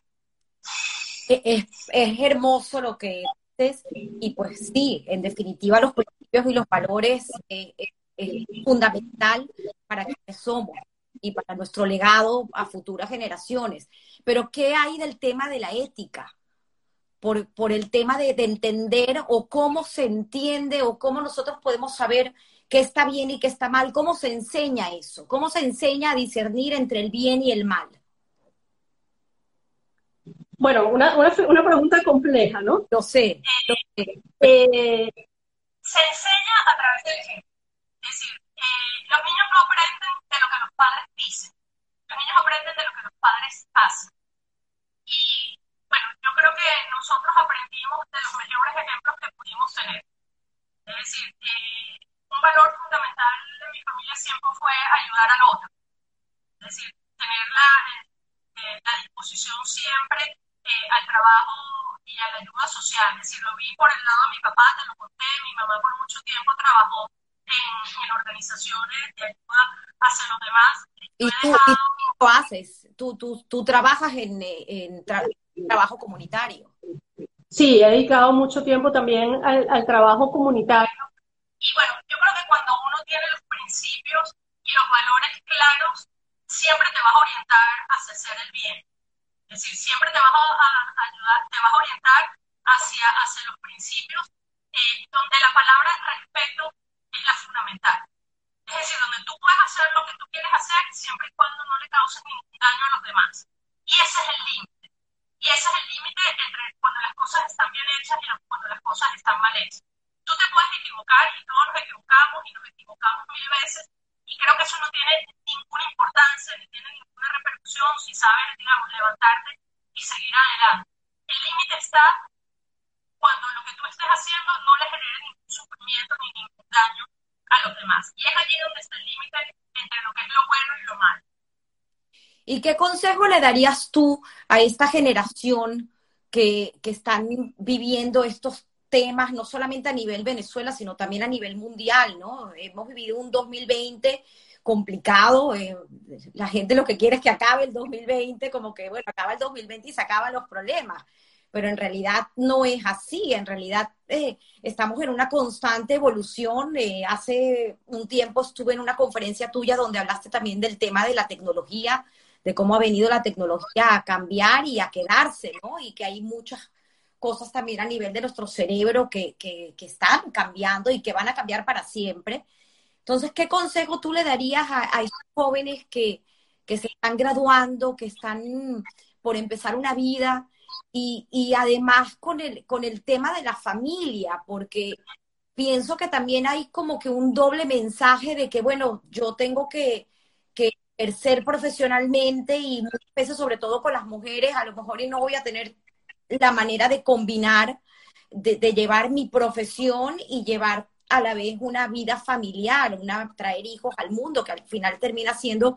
Es, es hermoso lo que dices y pues sí, en definitiva los principios y los valores eh, eh, es fundamental para quienes somos y para nuestro legado a futuras generaciones. Pero ¿qué hay del tema de la ética? Por, por el tema de, de, entender o cómo se entiende o cómo nosotros podemos saber qué está bien y qué está mal, cómo se enseña eso, cómo se enseña a discernir entre el bien y el mal. Bueno, una, una, una pregunta compleja, ¿no? Lo sé. Lo sé. Eh, se enseña a través del ejemplo. Es decir, eh, los niños no aprenden de lo que los padres dicen, los niños aprenden de lo que los padres hacen. Y bueno, yo creo que nosotros aprendimos de los mejores ejemplos que pudimos tener. Es decir, eh, un valor fundamental de mi familia siempre fue ayudar al otro. Es decir, tener la, eh, la disposición siempre eh, al trabajo y a la ayuda social. Es decir, lo vi por el lado de mi papá, te lo conté, mi mamá por mucho tiempo trabajó en, en organizaciones de ayuda hacia los demás. ¿Y tú. ¿y tú lo haces? ¿Tú, tú, tú trabajas en, en tra trabajo comunitario? Sí, he dedicado mucho tiempo también al, al trabajo comunitario. Y bueno, le darías tú a esta generación que, que están viviendo estos temas, no solamente a nivel Venezuela, sino también a nivel mundial, ¿no? Hemos vivido un 2020 complicado, eh, la gente lo que quiere es que acabe el 2020, como que, bueno, acaba el 2020 y se acaban los problemas, pero en realidad no es así, en realidad eh, estamos en una constante evolución. Eh, hace un tiempo estuve en una conferencia tuya donde hablaste también del tema de la tecnología, de cómo ha venido la tecnología a cambiar y a quedarse, ¿no? Y que hay muchas cosas también a nivel de nuestro cerebro que, que, están cambiando y que van a cambiar para siempre. Entonces, ¿qué consejo tú le darías a, a esos jóvenes que, que, se están graduando, que están por empezar una vida y, y además con el, con el tema de la familia? Porque pienso que también hay como que un doble mensaje de que, bueno, yo tengo que, ejercer profesionalmente y muchas veces, sobre todo con las mujeres, a lo mejor y no voy a tener la manera de combinar, de, llevar mi profesión y llevar a la vez una vida familiar, una traer hijos al mundo, que al final termina siendo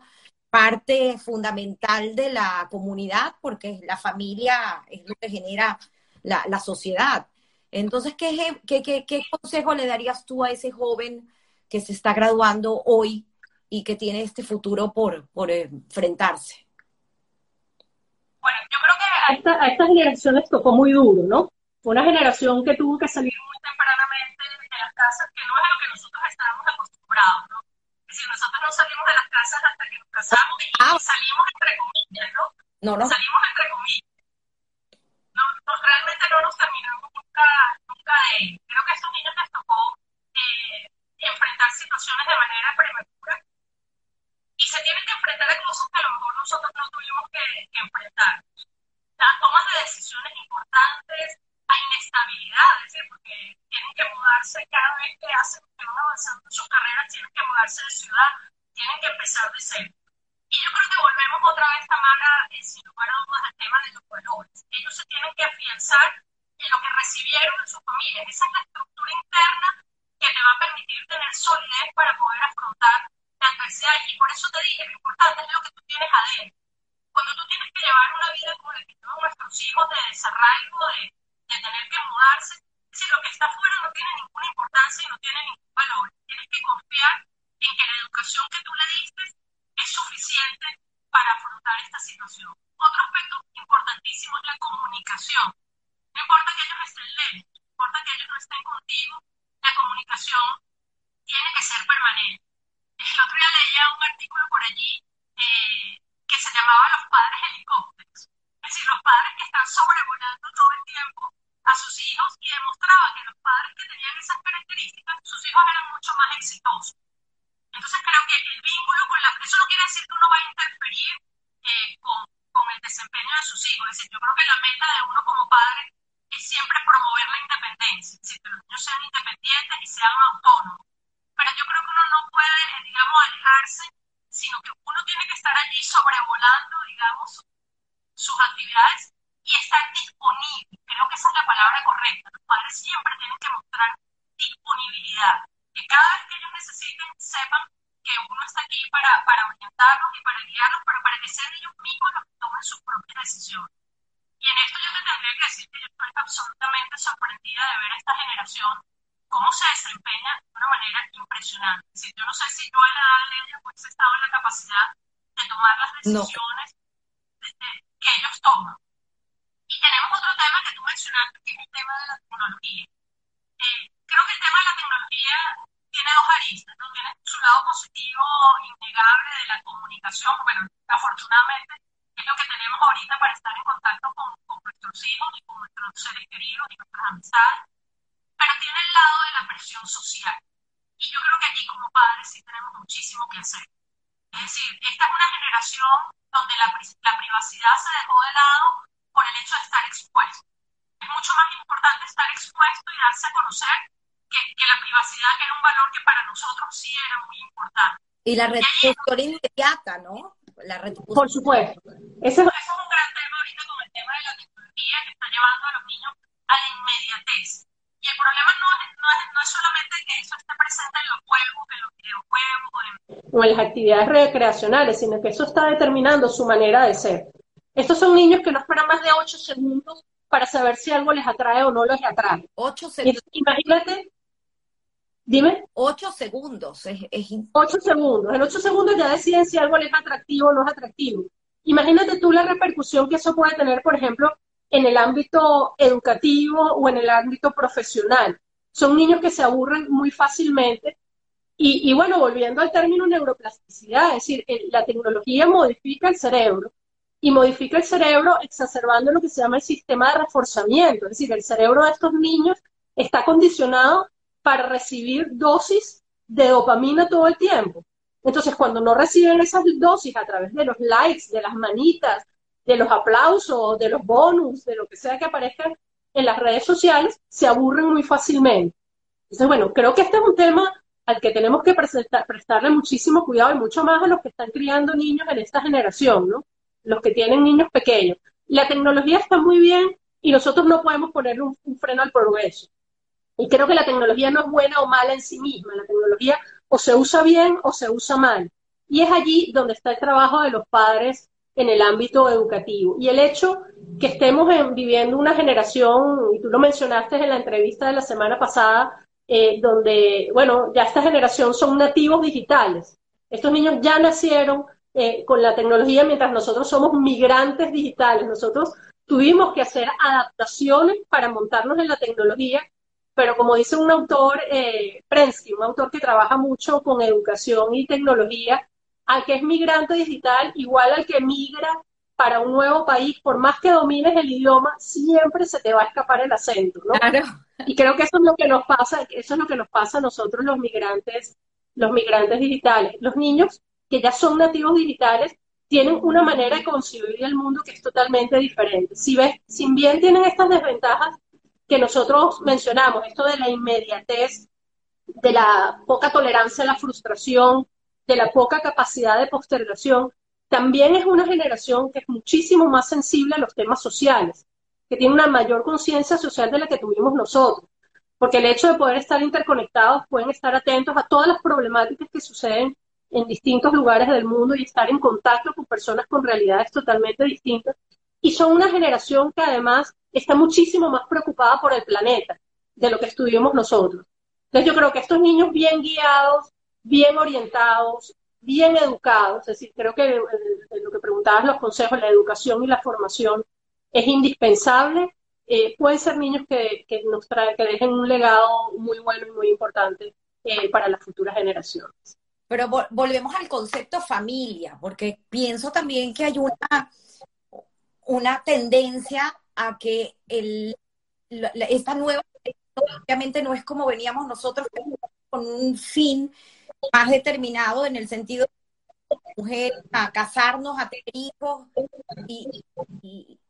parte fundamental de la comunidad, porque la familia es lo que genera la, la sociedad. Entonces, ¿qué, qué, qué, ¿qué consejo le darías tú a ese joven que se está graduando hoy y que tiene este futuro por, por enfrentarse? Bueno, yo creo que a esta, a esta generación les tocó muy duro, ¿no? Fue una generación que tuvo que salir muy tempranamente de las casas, que no es a lo que nosotros estábamos acostumbrados, ¿no? Es decir, nosotros no salimos de las casas hasta que nos casamos y ah. salimos entre comillas, ¿no? No, no. Salimos entre comillas. No, no, realmente no nos terminamos nunca, nunca de Creo que a estos niños les tocó eh, enfrentar situaciones de manera prematura y se tienen que enfrentar a cosas que a lo mejor nosotros no tuvimos que, que enfrentar. Las tomas de decisiones importantes, a inestabilidad, es decir, porque tienen que mudarse cada vez que hacen, que van avanzando en sus carreras, tienen que mudarse de ciudad, tienen que empezar de cero. Y yo creo que volvemos otra vez, Tamara, eh, sin lugar a dudas, al tema de los valores. Ellos se tienen que afianzar en lo que recibieron en su familia. Esa es la estructura interna que te va a permitir tener solidez para poder afrontar Y por eso te dije, lo importante es lo que tú tienes adentro. Cuando tú tienes que llevar una vida como la que tenemos nuestros hijos, de desarraigo, de, de tener que mudarse, lo que está afuera no tiene ninguna importancia y no tiene ningún valor. Tienes que confiar en que la educación que tú le diste es suficiente información. Otro aspecto importantísimo es la comunicación. No importa que ellos estén lejos, no importa que ellos no estén contigo, la comunicación tiene que ser permanente. El otro día leía un artículo por allí eh, que se llamaba Los padres helicópteros. Es decir, los padres que están sobrevolando todo el tiempo a sus hijos y demostraba que los padres que tomar Y la retribución inmediata, ¿no? La Por supuesto. Ese, es un gran tema ahorita con el tema de la tecnología que está llevando a los niños a la inmediatez. Y el problema no no es, no es solamente que eso esté presente en los juegos, en los videojuegos, o en las actividades recreacionales, sino que eso está determinando su manera de ser. Estos son niños que no esperan más de 8 segundos para saber si algo les atrae o no les atrae. 8 segundos. Imagínate Dime. Ocho segundos. Es, Ocho segundos. En ocho segundos ya deciden si algo es atractivo o no es atractivo. Imagínate tú la repercusión que eso puede tener, por ejemplo, en el ámbito educativo o en el ámbito profesional. Son niños que se aburren muy fácilmente. Y, y bueno, volviendo al término neuroplasticidad, es decir, la tecnología modifica el cerebro y modifica el cerebro exacerbando lo que se llama el sistema de reforzamiento. Es decir, el cerebro de estos niños está condicionado para recibir dosis de dopamina todo el tiempo. Entonces, cuando no reciben esas dosis a través de los likes, de las manitas, de los aplausos, de los bonus, de lo que sea que aparezca en las redes sociales, se aburren muy fácilmente. Entonces, bueno, creo que este es un tema al que tenemos que prestarle muchísimo cuidado y mucho más a los que están criando niños en esta generación, ¿no? Los que tienen niños pequeños. La tecnología está muy bien y nosotros no podemos ponerle un freno al progreso. Y creo que la tecnología no es buena o mala en sí misma, la tecnología o se usa bien o se usa mal. Y es allí donde está el trabajo de los padres en el ámbito educativo. Y el hecho que estemos viviendo una generación, y tú lo mencionaste en la entrevista de la semana pasada, eh, donde, bueno, ya esta generación son nativos digitales. Estos niños ya nacieron eh, con la tecnología mientras nosotros somos migrantes digitales. Nosotros tuvimos que hacer adaptaciones para montarnos en la tecnología pero como dice un autor, eh, Prensky, un autor que trabaja mucho con educación y tecnología, al que es migrante digital, igual al que migra para un nuevo país, por más que domines el idioma, siempre se te va a escapar el acento, ¿no? Claro. Y creo que eso es lo que nos pasa, eso es lo que nos pasa a nosotros los migrantes, los migrantes digitales. Los niños que ya son nativos digitales tienen una manera de concebir el mundo que es totalmente diferente. Si ves, si bien tienen estas desventajas, que nosotros mencionamos, esto de la inmediatez, de la poca tolerancia a la frustración, de la poca capacidad de postergación, también es una generación que es muchísimo más sensible a los temas sociales, que tiene una mayor conciencia social de la que tuvimos nosotros. Porque el hecho de poder estar interconectados, pueden estar atentos a todas las problemáticas que suceden en distintos lugares del mundo y estar en contacto con personas con realidades totalmente distintas. Y son una generación que además está muchísimo más preocupada por el planeta de lo que estuvimos nosotros. Entonces yo creo que estos niños bien guiados, bien orientados, bien educados, es decir, creo que lo que preguntabas, los consejos, la educación y la formación es indispensable. Eh, pueden ser niños que, que, nos trae, que dejen un legado muy bueno y muy importante eh, para las futuras generaciones. Pero volvemos al concepto familia, porque pienso también que hay una, una tendencia a que el, esta nueva, obviamente no es como veníamos nosotros con un fin más determinado en el sentido de mujer a casarnos, a tener hijos y,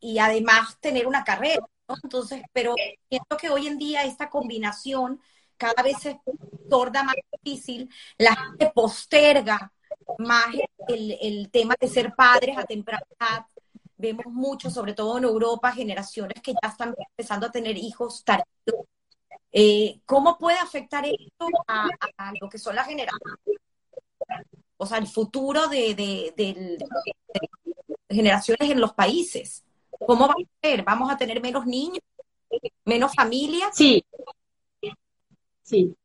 y, además tener una carrera. Entonces, pero siento que hoy en día esta combinación cada vez se torna más difícil, la gente posterga más el, el tema de ser padres a temprana edad. Vemos mucho, sobre todo en Europa, generaciones que ya están empezando a tener hijos tardíos. Eh, ¿Cómo puede afectar esto a, lo que son las generaciones? O sea, el futuro de, de, de, generaciones en los países. ¿Cómo va a ser? ¿Vamos a tener menos niños? ¿Menos familias? Sí, Sí.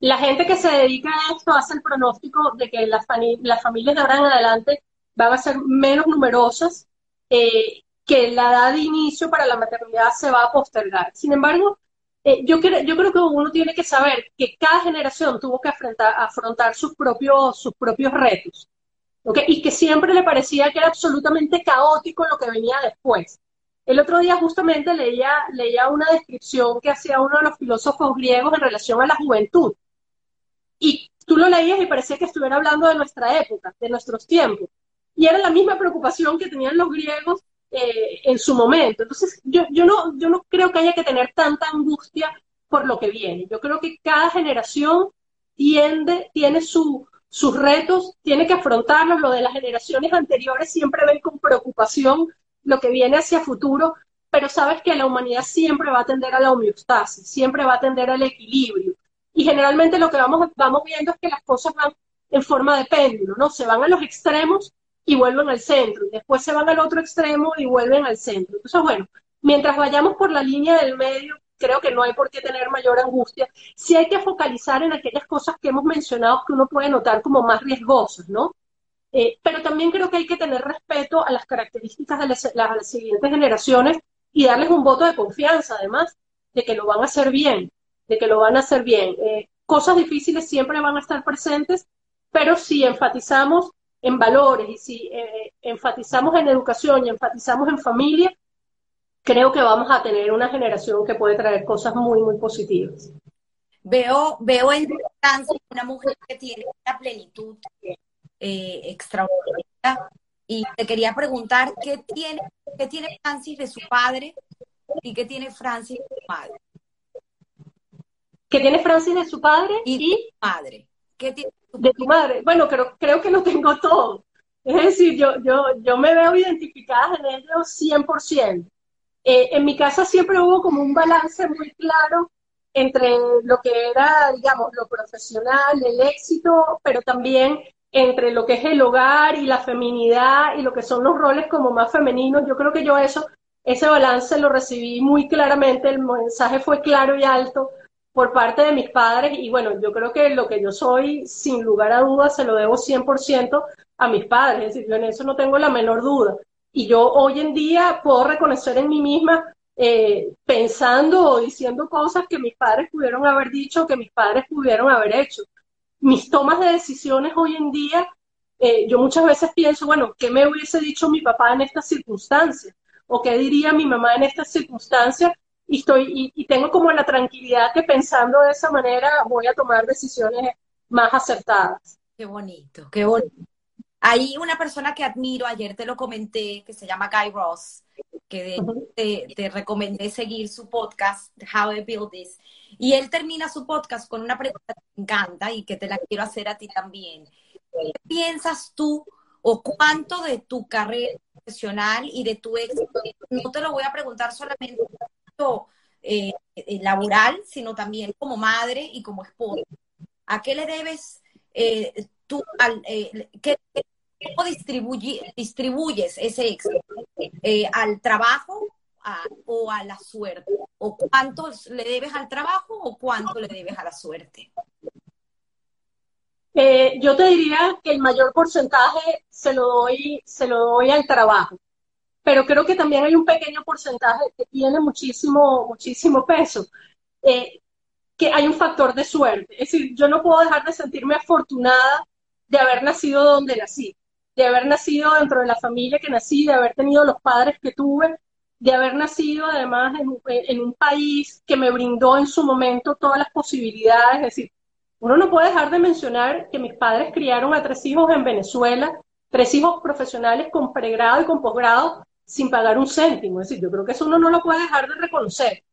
La gente que se dedica a esto hace el pronóstico de que las, las familias de ahora en adelante van a ser menos numerosas, eh, que la edad de inicio para la maternidad se va a postergar. Sin embargo, eh, yo, creo, que uno tiene que saber que cada generación tuvo que afrontar, sus, propios, sus propios retos. Y que siempre le parecía que era absolutamente caótico lo que venía después. El otro día justamente leía, leía una descripción que hacía uno de los filósofos griegos en relación a la juventud. Y tú lo leías y parecía que estuviera hablando de nuestra época, de nuestros tiempos. Y era la misma preocupación que tenían los griegos eh, en su momento. Entonces, yo, yo, no, yo no creo que haya que tener tanta angustia por lo que viene. Yo creo que cada generación tiende, tiene su, sus retos, tiene que afrontarlos. Lo de las generaciones anteriores siempre ven con preocupación lo que viene hacia futuro, pero sabes que la humanidad siempre va a tender a la homeostasis, siempre va a tender al equilibrio. Y generalmente lo que vamos, vamos viendo es que las cosas van en forma de péndulo, ¿no? Se van a los extremos y vuelven al centro, y después se van al otro extremo y vuelven al centro. Entonces, bueno, mientras vayamos por la línea del medio, creo que no hay por qué tener mayor angustia. Sí hay que focalizar en aquellas cosas que hemos mencionado que uno puede notar como más riesgosas, ¿no? Eh, pero también creo que hay que tener respeto a las características de las, siguientes generaciones y darles un voto de confianza, además, de que lo van a hacer bien, de que lo van a hacer bien. Eh, cosas difíciles siempre van a estar presentes, pero si enfatizamos en valores y si eh, enfatizamos en educación y enfatizamos en familia, creo que vamos a tener una generación que puede traer cosas muy, muy positivas. Veo, veo en una mujer que tiene la plenitud eh, extraordinaria. Y te quería preguntar, ¿qué tiene, ¿qué tiene Francis de su padre y qué tiene Francis de su madre? ¿Qué tiene Francis de su padre y, y madre? ¿Qué tiene de tu madre? Bueno, creo, creo que lo tengo todo. Es decir, yo, yo, yo me veo identificada en ellos 100%. Eh, en mi casa siempre hubo como un balance muy claro entre lo que era, digamos, lo profesional, el éxito, pero también entre lo que es el hogar y la feminidad y lo que son los roles como más femeninos. Yo creo que yo eso, ese balance lo recibí muy claramente, el mensaje fue claro y alto por parte de mis padres y bueno, yo creo que lo que yo soy, sin lugar a dudas, se lo debo 100% a mis padres, es decir, yo en eso no tengo la menor duda. Y yo hoy en día puedo reconocer en mí misma, eh, pensando o diciendo cosas que mis padres pudieron haber dicho, que mis padres pudieron haber hecho mis tomas de decisiones hoy en día, eh, yo muchas veces pienso, bueno, ¿qué me hubiese dicho mi papá en estas circunstancias? ¿O qué diría mi mamá en estas circunstancias? Y, estoy, y, tengo como la tranquilidad que pensando de esa manera voy a tomar decisiones más acertadas. Qué bonito, qué bonito. Hay una persona que admiro, ayer te lo comenté, que se llama Guy Ross, que te, te, recomendé seguir su podcast, How I Build This. Y él termina su podcast con una pregunta que me encanta y que te la quiero hacer a ti también. ¿Qué piensas tú o cuánto de tu carrera profesional y de tu éxito, no te lo voy a preguntar solamente eh, eh, laboral, sino también como madre y como esposa, ¿a qué le debes eh, tú, al, qué, cómo distribuyes ese éxito? ¿Al trabajo o a la suerte? ¿O cuánto le debes al trabajo o cuánto le debes a la suerte? Eh, yo te diría que el mayor porcentaje se lo doy, se lo doy al trabajo, pero creo que también hay un pequeño porcentaje que tiene muchísimo, muchísimo peso, eh, que hay un factor de suerte. Es decir, yo no puedo dejar de sentirme afortunada de haber nacido donde nací, de haber nacido dentro de la familia que nací, de haber tenido los padres que tuve, de haber nacido además en, un país que me brindó en su momento todas las posibilidades. Es decir, uno no puede dejar de mencionar que mis padres criaron a tres hijos en Venezuela, tres hijos profesionales con pregrado y con posgrado sin pagar un céntimo. Es decir, yo creo que eso uno no lo puede dejar de reconocer.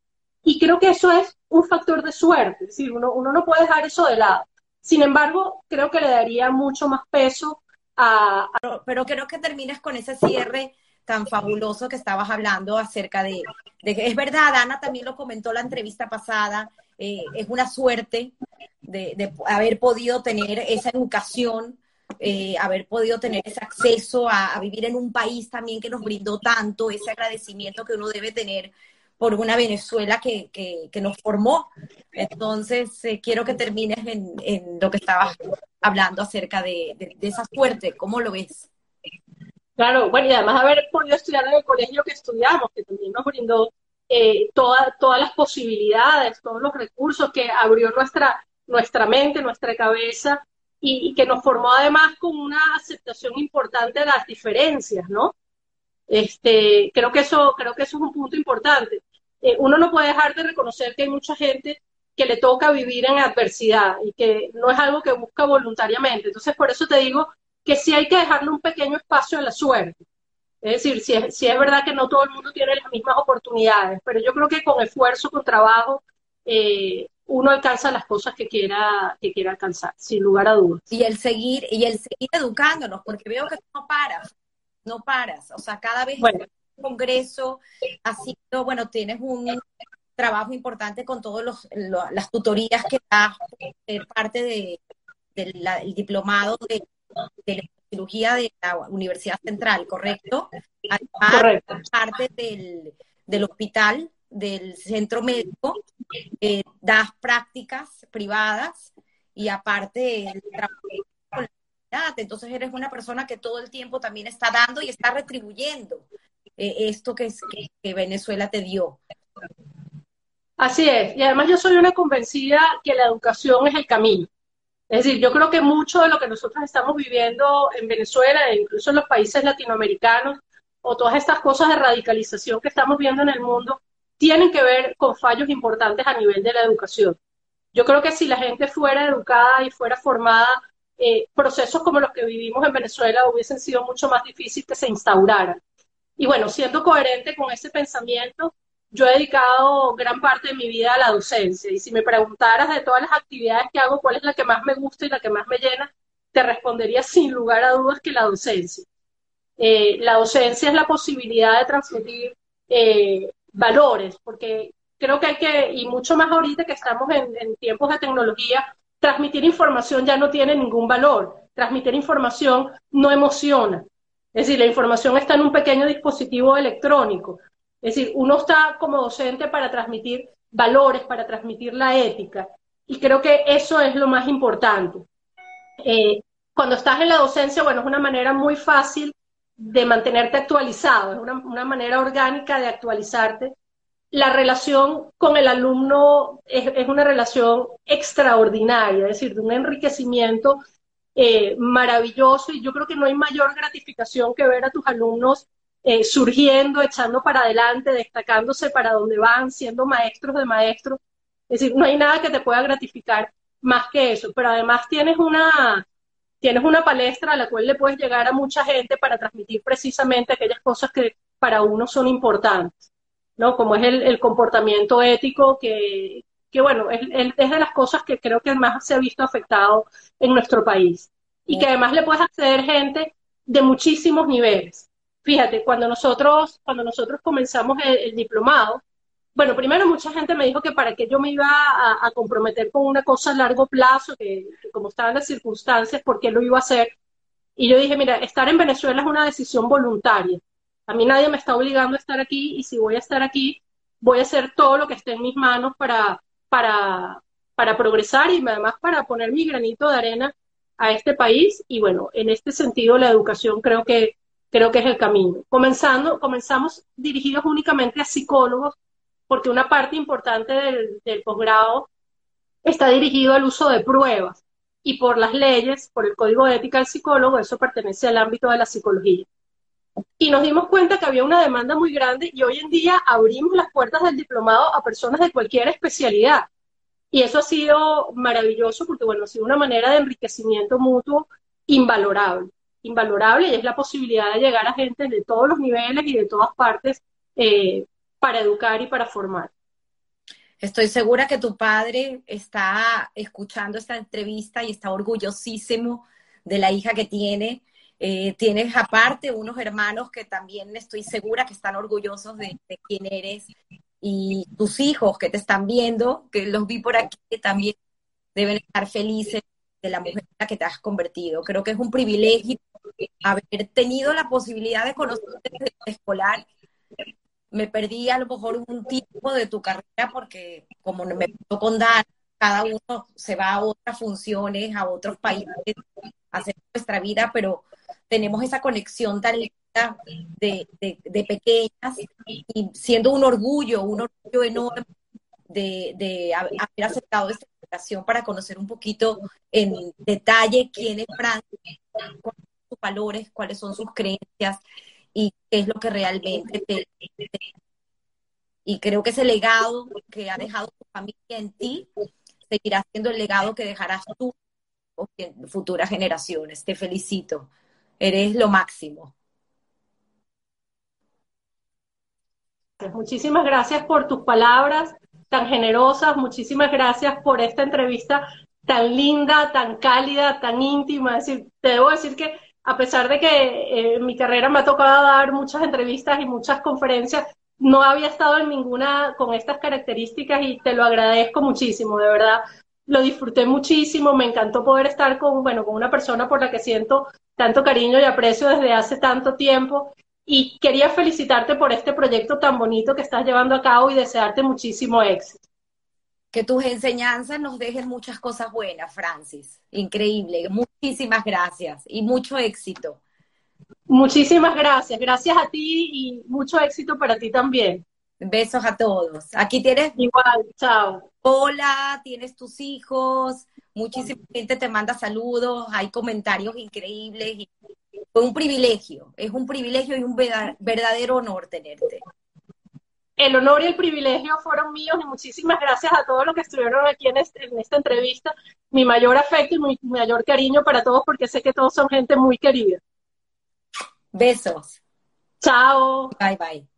Y creo que eso es un factor de suerte. Es decir, uno, uno no puede dejar eso de lado. Sin embargo, creo que le daría mucho más peso a... Pero, creo que terminas con ese cierre tan fabuloso que estabas hablando acerca de, de es verdad, Ana también lo comentó la entrevista pasada, eh, es una suerte de, haber podido tener esa educación, eh, haber podido tener ese acceso a, vivir en un país también que nos brindó tanto, ese agradecimiento que uno debe tener por una Venezuela que, que, nos formó. Entonces, eh, quiero que termines en, en, lo que estabas hablando acerca de, de, esa suerte, ¿cómo lo ves? Claro, bueno, y además haber podido estudiar en el colegio que estudiamos, que también nos brindó eh, todas las posibilidades, todos los recursos que abrió nuestra, nuestra mente, nuestra cabeza y, que nos formó además con una aceptación importante de las diferencias, ¿no? Este, creo que eso, creo que eso es un punto importante. Eh, uno no puede dejar de reconocer que hay mucha gente que le toca vivir en adversidad y que no es algo que busca voluntariamente. Entonces, por eso te digo que sí hay que dejarle un pequeño espacio a la suerte. Es decir, si es, si es verdad que no todo el mundo tiene las mismas oportunidades, pero yo creo que con esfuerzo, con trabajo, eh, uno alcanza las cosas que quiera, que quiera alcanzar, sin lugar a dudas. Y el seguir, y el seguir educándonos, porque veo que no paras, no paras. O sea, cada vez bueno. el Congreso ha sido, bueno, tienes un trabajo importante con todas las tutorías que das, ser parte del de, diplomado de, de cirugía de la Universidad Central, ¿correcto? Correcto. Parte del, del hospital, del centro médico, eh, das prácticas privadas y aparte con la entonces eres una persona que todo el tiempo también está dando y está retribuyendo eh, esto que, que Venezuela te dio. Así es, y además yo soy una convencida que la educación es el camino. Es decir, yo creo que mucho de lo que nosotros estamos viviendo en Venezuela e incluso en los países latinoamericanos, o todas estas cosas de radicalización que estamos viendo en el mundo, tienen que ver con fallos importantes a nivel de la educación. Yo creo que si la gente fuera educada y fuera formada, eh, procesos como los que vivimos en Venezuela hubiesen sido mucho más difíciles que se instauraran. Y bueno, siendo coherente con ese pensamiento, yo he dedicado gran parte de mi vida a la docencia y si me preguntaras de todas las actividades que hago, cuál es la que más me gusta y la que más me llena, te respondería sin lugar a dudas que la docencia. Eh, la docencia es la posibilidad de transmitir eh, valores, porque creo que hay que, y mucho más ahorita que estamos en, tiempos de tecnología, transmitir información ya no tiene ningún valor. Transmitir información no emociona. Es decir, la información está en un pequeño dispositivo electrónico es decir, uno está como docente para transmitir valores, para transmitir la ética. Y creo que eso es lo más importante. Eh, cuando estás en la docencia, bueno, es una manera muy fácil de mantenerte actualizado, es una, manera orgánica de actualizarte. La relación con el alumno es, una relación extraordinaria, es decir, de un enriquecimiento eh, maravilloso y yo creo que no hay mayor gratificación que ver a tus alumnos eh, surgiendo, echando para adelante, destacándose para donde van, siendo maestros de maestros. Es decir, no hay nada que te pueda gratificar más que eso, pero además tienes una, tienes una palestra a la cual le puedes llegar a mucha gente para transmitir precisamente aquellas cosas que para uno son importantes, ¿no? Como es el, comportamiento ético que, que bueno, es, es, de las cosas que creo que más se ha visto afectado en nuestro país. Y que además le puedes acceder gente de muchísimos niveles fíjate, cuando nosotros, cuando nosotros comenzamos el, diplomado, bueno, primero mucha gente me dijo que para qué yo me iba a, comprometer con una cosa a largo plazo, que, como estaban las circunstancias, ¿por qué lo iba a hacer? Y yo dije, mira, estar en Venezuela es una decisión voluntaria. A mí nadie me está obligando a estar aquí y si voy a estar aquí, voy a hacer todo lo que esté en mis manos para, para, para progresar y además para poner mi granito de arena a este país y bueno, en este sentido la educación creo que, creo que es el camino. Comenzando, comenzamos dirigidos únicamente a psicólogos porque una parte importante del, del posgrado está dirigido al uso de pruebas y por las leyes, por el código de ética del psicólogo, eso pertenece al ámbito de la psicología. Y nos dimos cuenta que había una demanda muy grande y hoy en día abrimos las puertas del diplomado a personas de cualquier especialidad. Y eso ha sido maravilloso porque, bueno, ha sido una manera de enriquecimiento mutuo invalorable, invalorable y es la posibilidad de llegar a gente de todos los niveles y de todas partes eh, para educar y para formar. Estoy segura que tu padre está escuchando esta entrevista y está orgullosísimo de la hija que tiene. Eh, tienes aparte unos hermanos que también estoy segura que están orgullosos de, quién eres y tus hijos que te están viendo, que los vi por aquí, que también deben estar felices de la mujer que te has convertido. Creo que es un privilegio haber tenido la posibilidad de conocerte desde escolar me perdí a lo mejor un tiempo de tu carrera porque como me pasó con Dan, cada uno se va a otras funciones, a otros países, a hacer nuestra vida, pero tenemos esa conexión tan linda de, de, pequeñas y siendo un orgullo, un orgullo enorme de, de haber aceptado esta invitación para conocer un poquito en detalle quién es Francia, cuáles son sus valores, cuáles son sus creencias y qué es lo que realmente te, Y creo que ese legado que ha dejado tu familia en ti seguirá siendo el legado que dejarás tú en futuras generaciones. Te felicito. Eres lo máximo. Muchísimas gracias por tus palabras tan generosas, muchísimas gracias por esta entrevista tan linda, tan cálida, tan íntima. Decir, te debo decir que a pesar de que eh, en mi carrera me ha tocado dar muchas entrevistas y muchas conferencias, no había estado en ninguna con estas características y te lo agradezco muchísimo, de verdad. Lo disfruté muchísimo, me encantó poder estar con, bueno, con una persona por la que siento tanto cariño y aprecio desde hace tanto tiempo. Y quería felicitarte por este proyecto tan bonito que estás llevando a cabo y desearte muchísimo éxito que tus enseñanzas nos dejen muchas cosas buenas, Francis. Increíble. Muchísimas gracias y mucho éxito. Muchísimas gracias. Gracias a ti y mucho éxito para ti también. Besos a todos. Aquí tienes. Igual, chao. Hola, tienes tus hijos. Muchísima gente te manda saludos. Hay comentarios increíbles. Fue un privilegio. Es un privilegio y un verdadero honor tenerte el honor y el privilegio fueron míos y muchísimas gracias a todos los que estuvieron aquí en, este, en esta entrevista. Mi mayor afecto y mi mayor cariño para todos porque sé que todos son gente muy querida. Besos. Chao. Bye bye.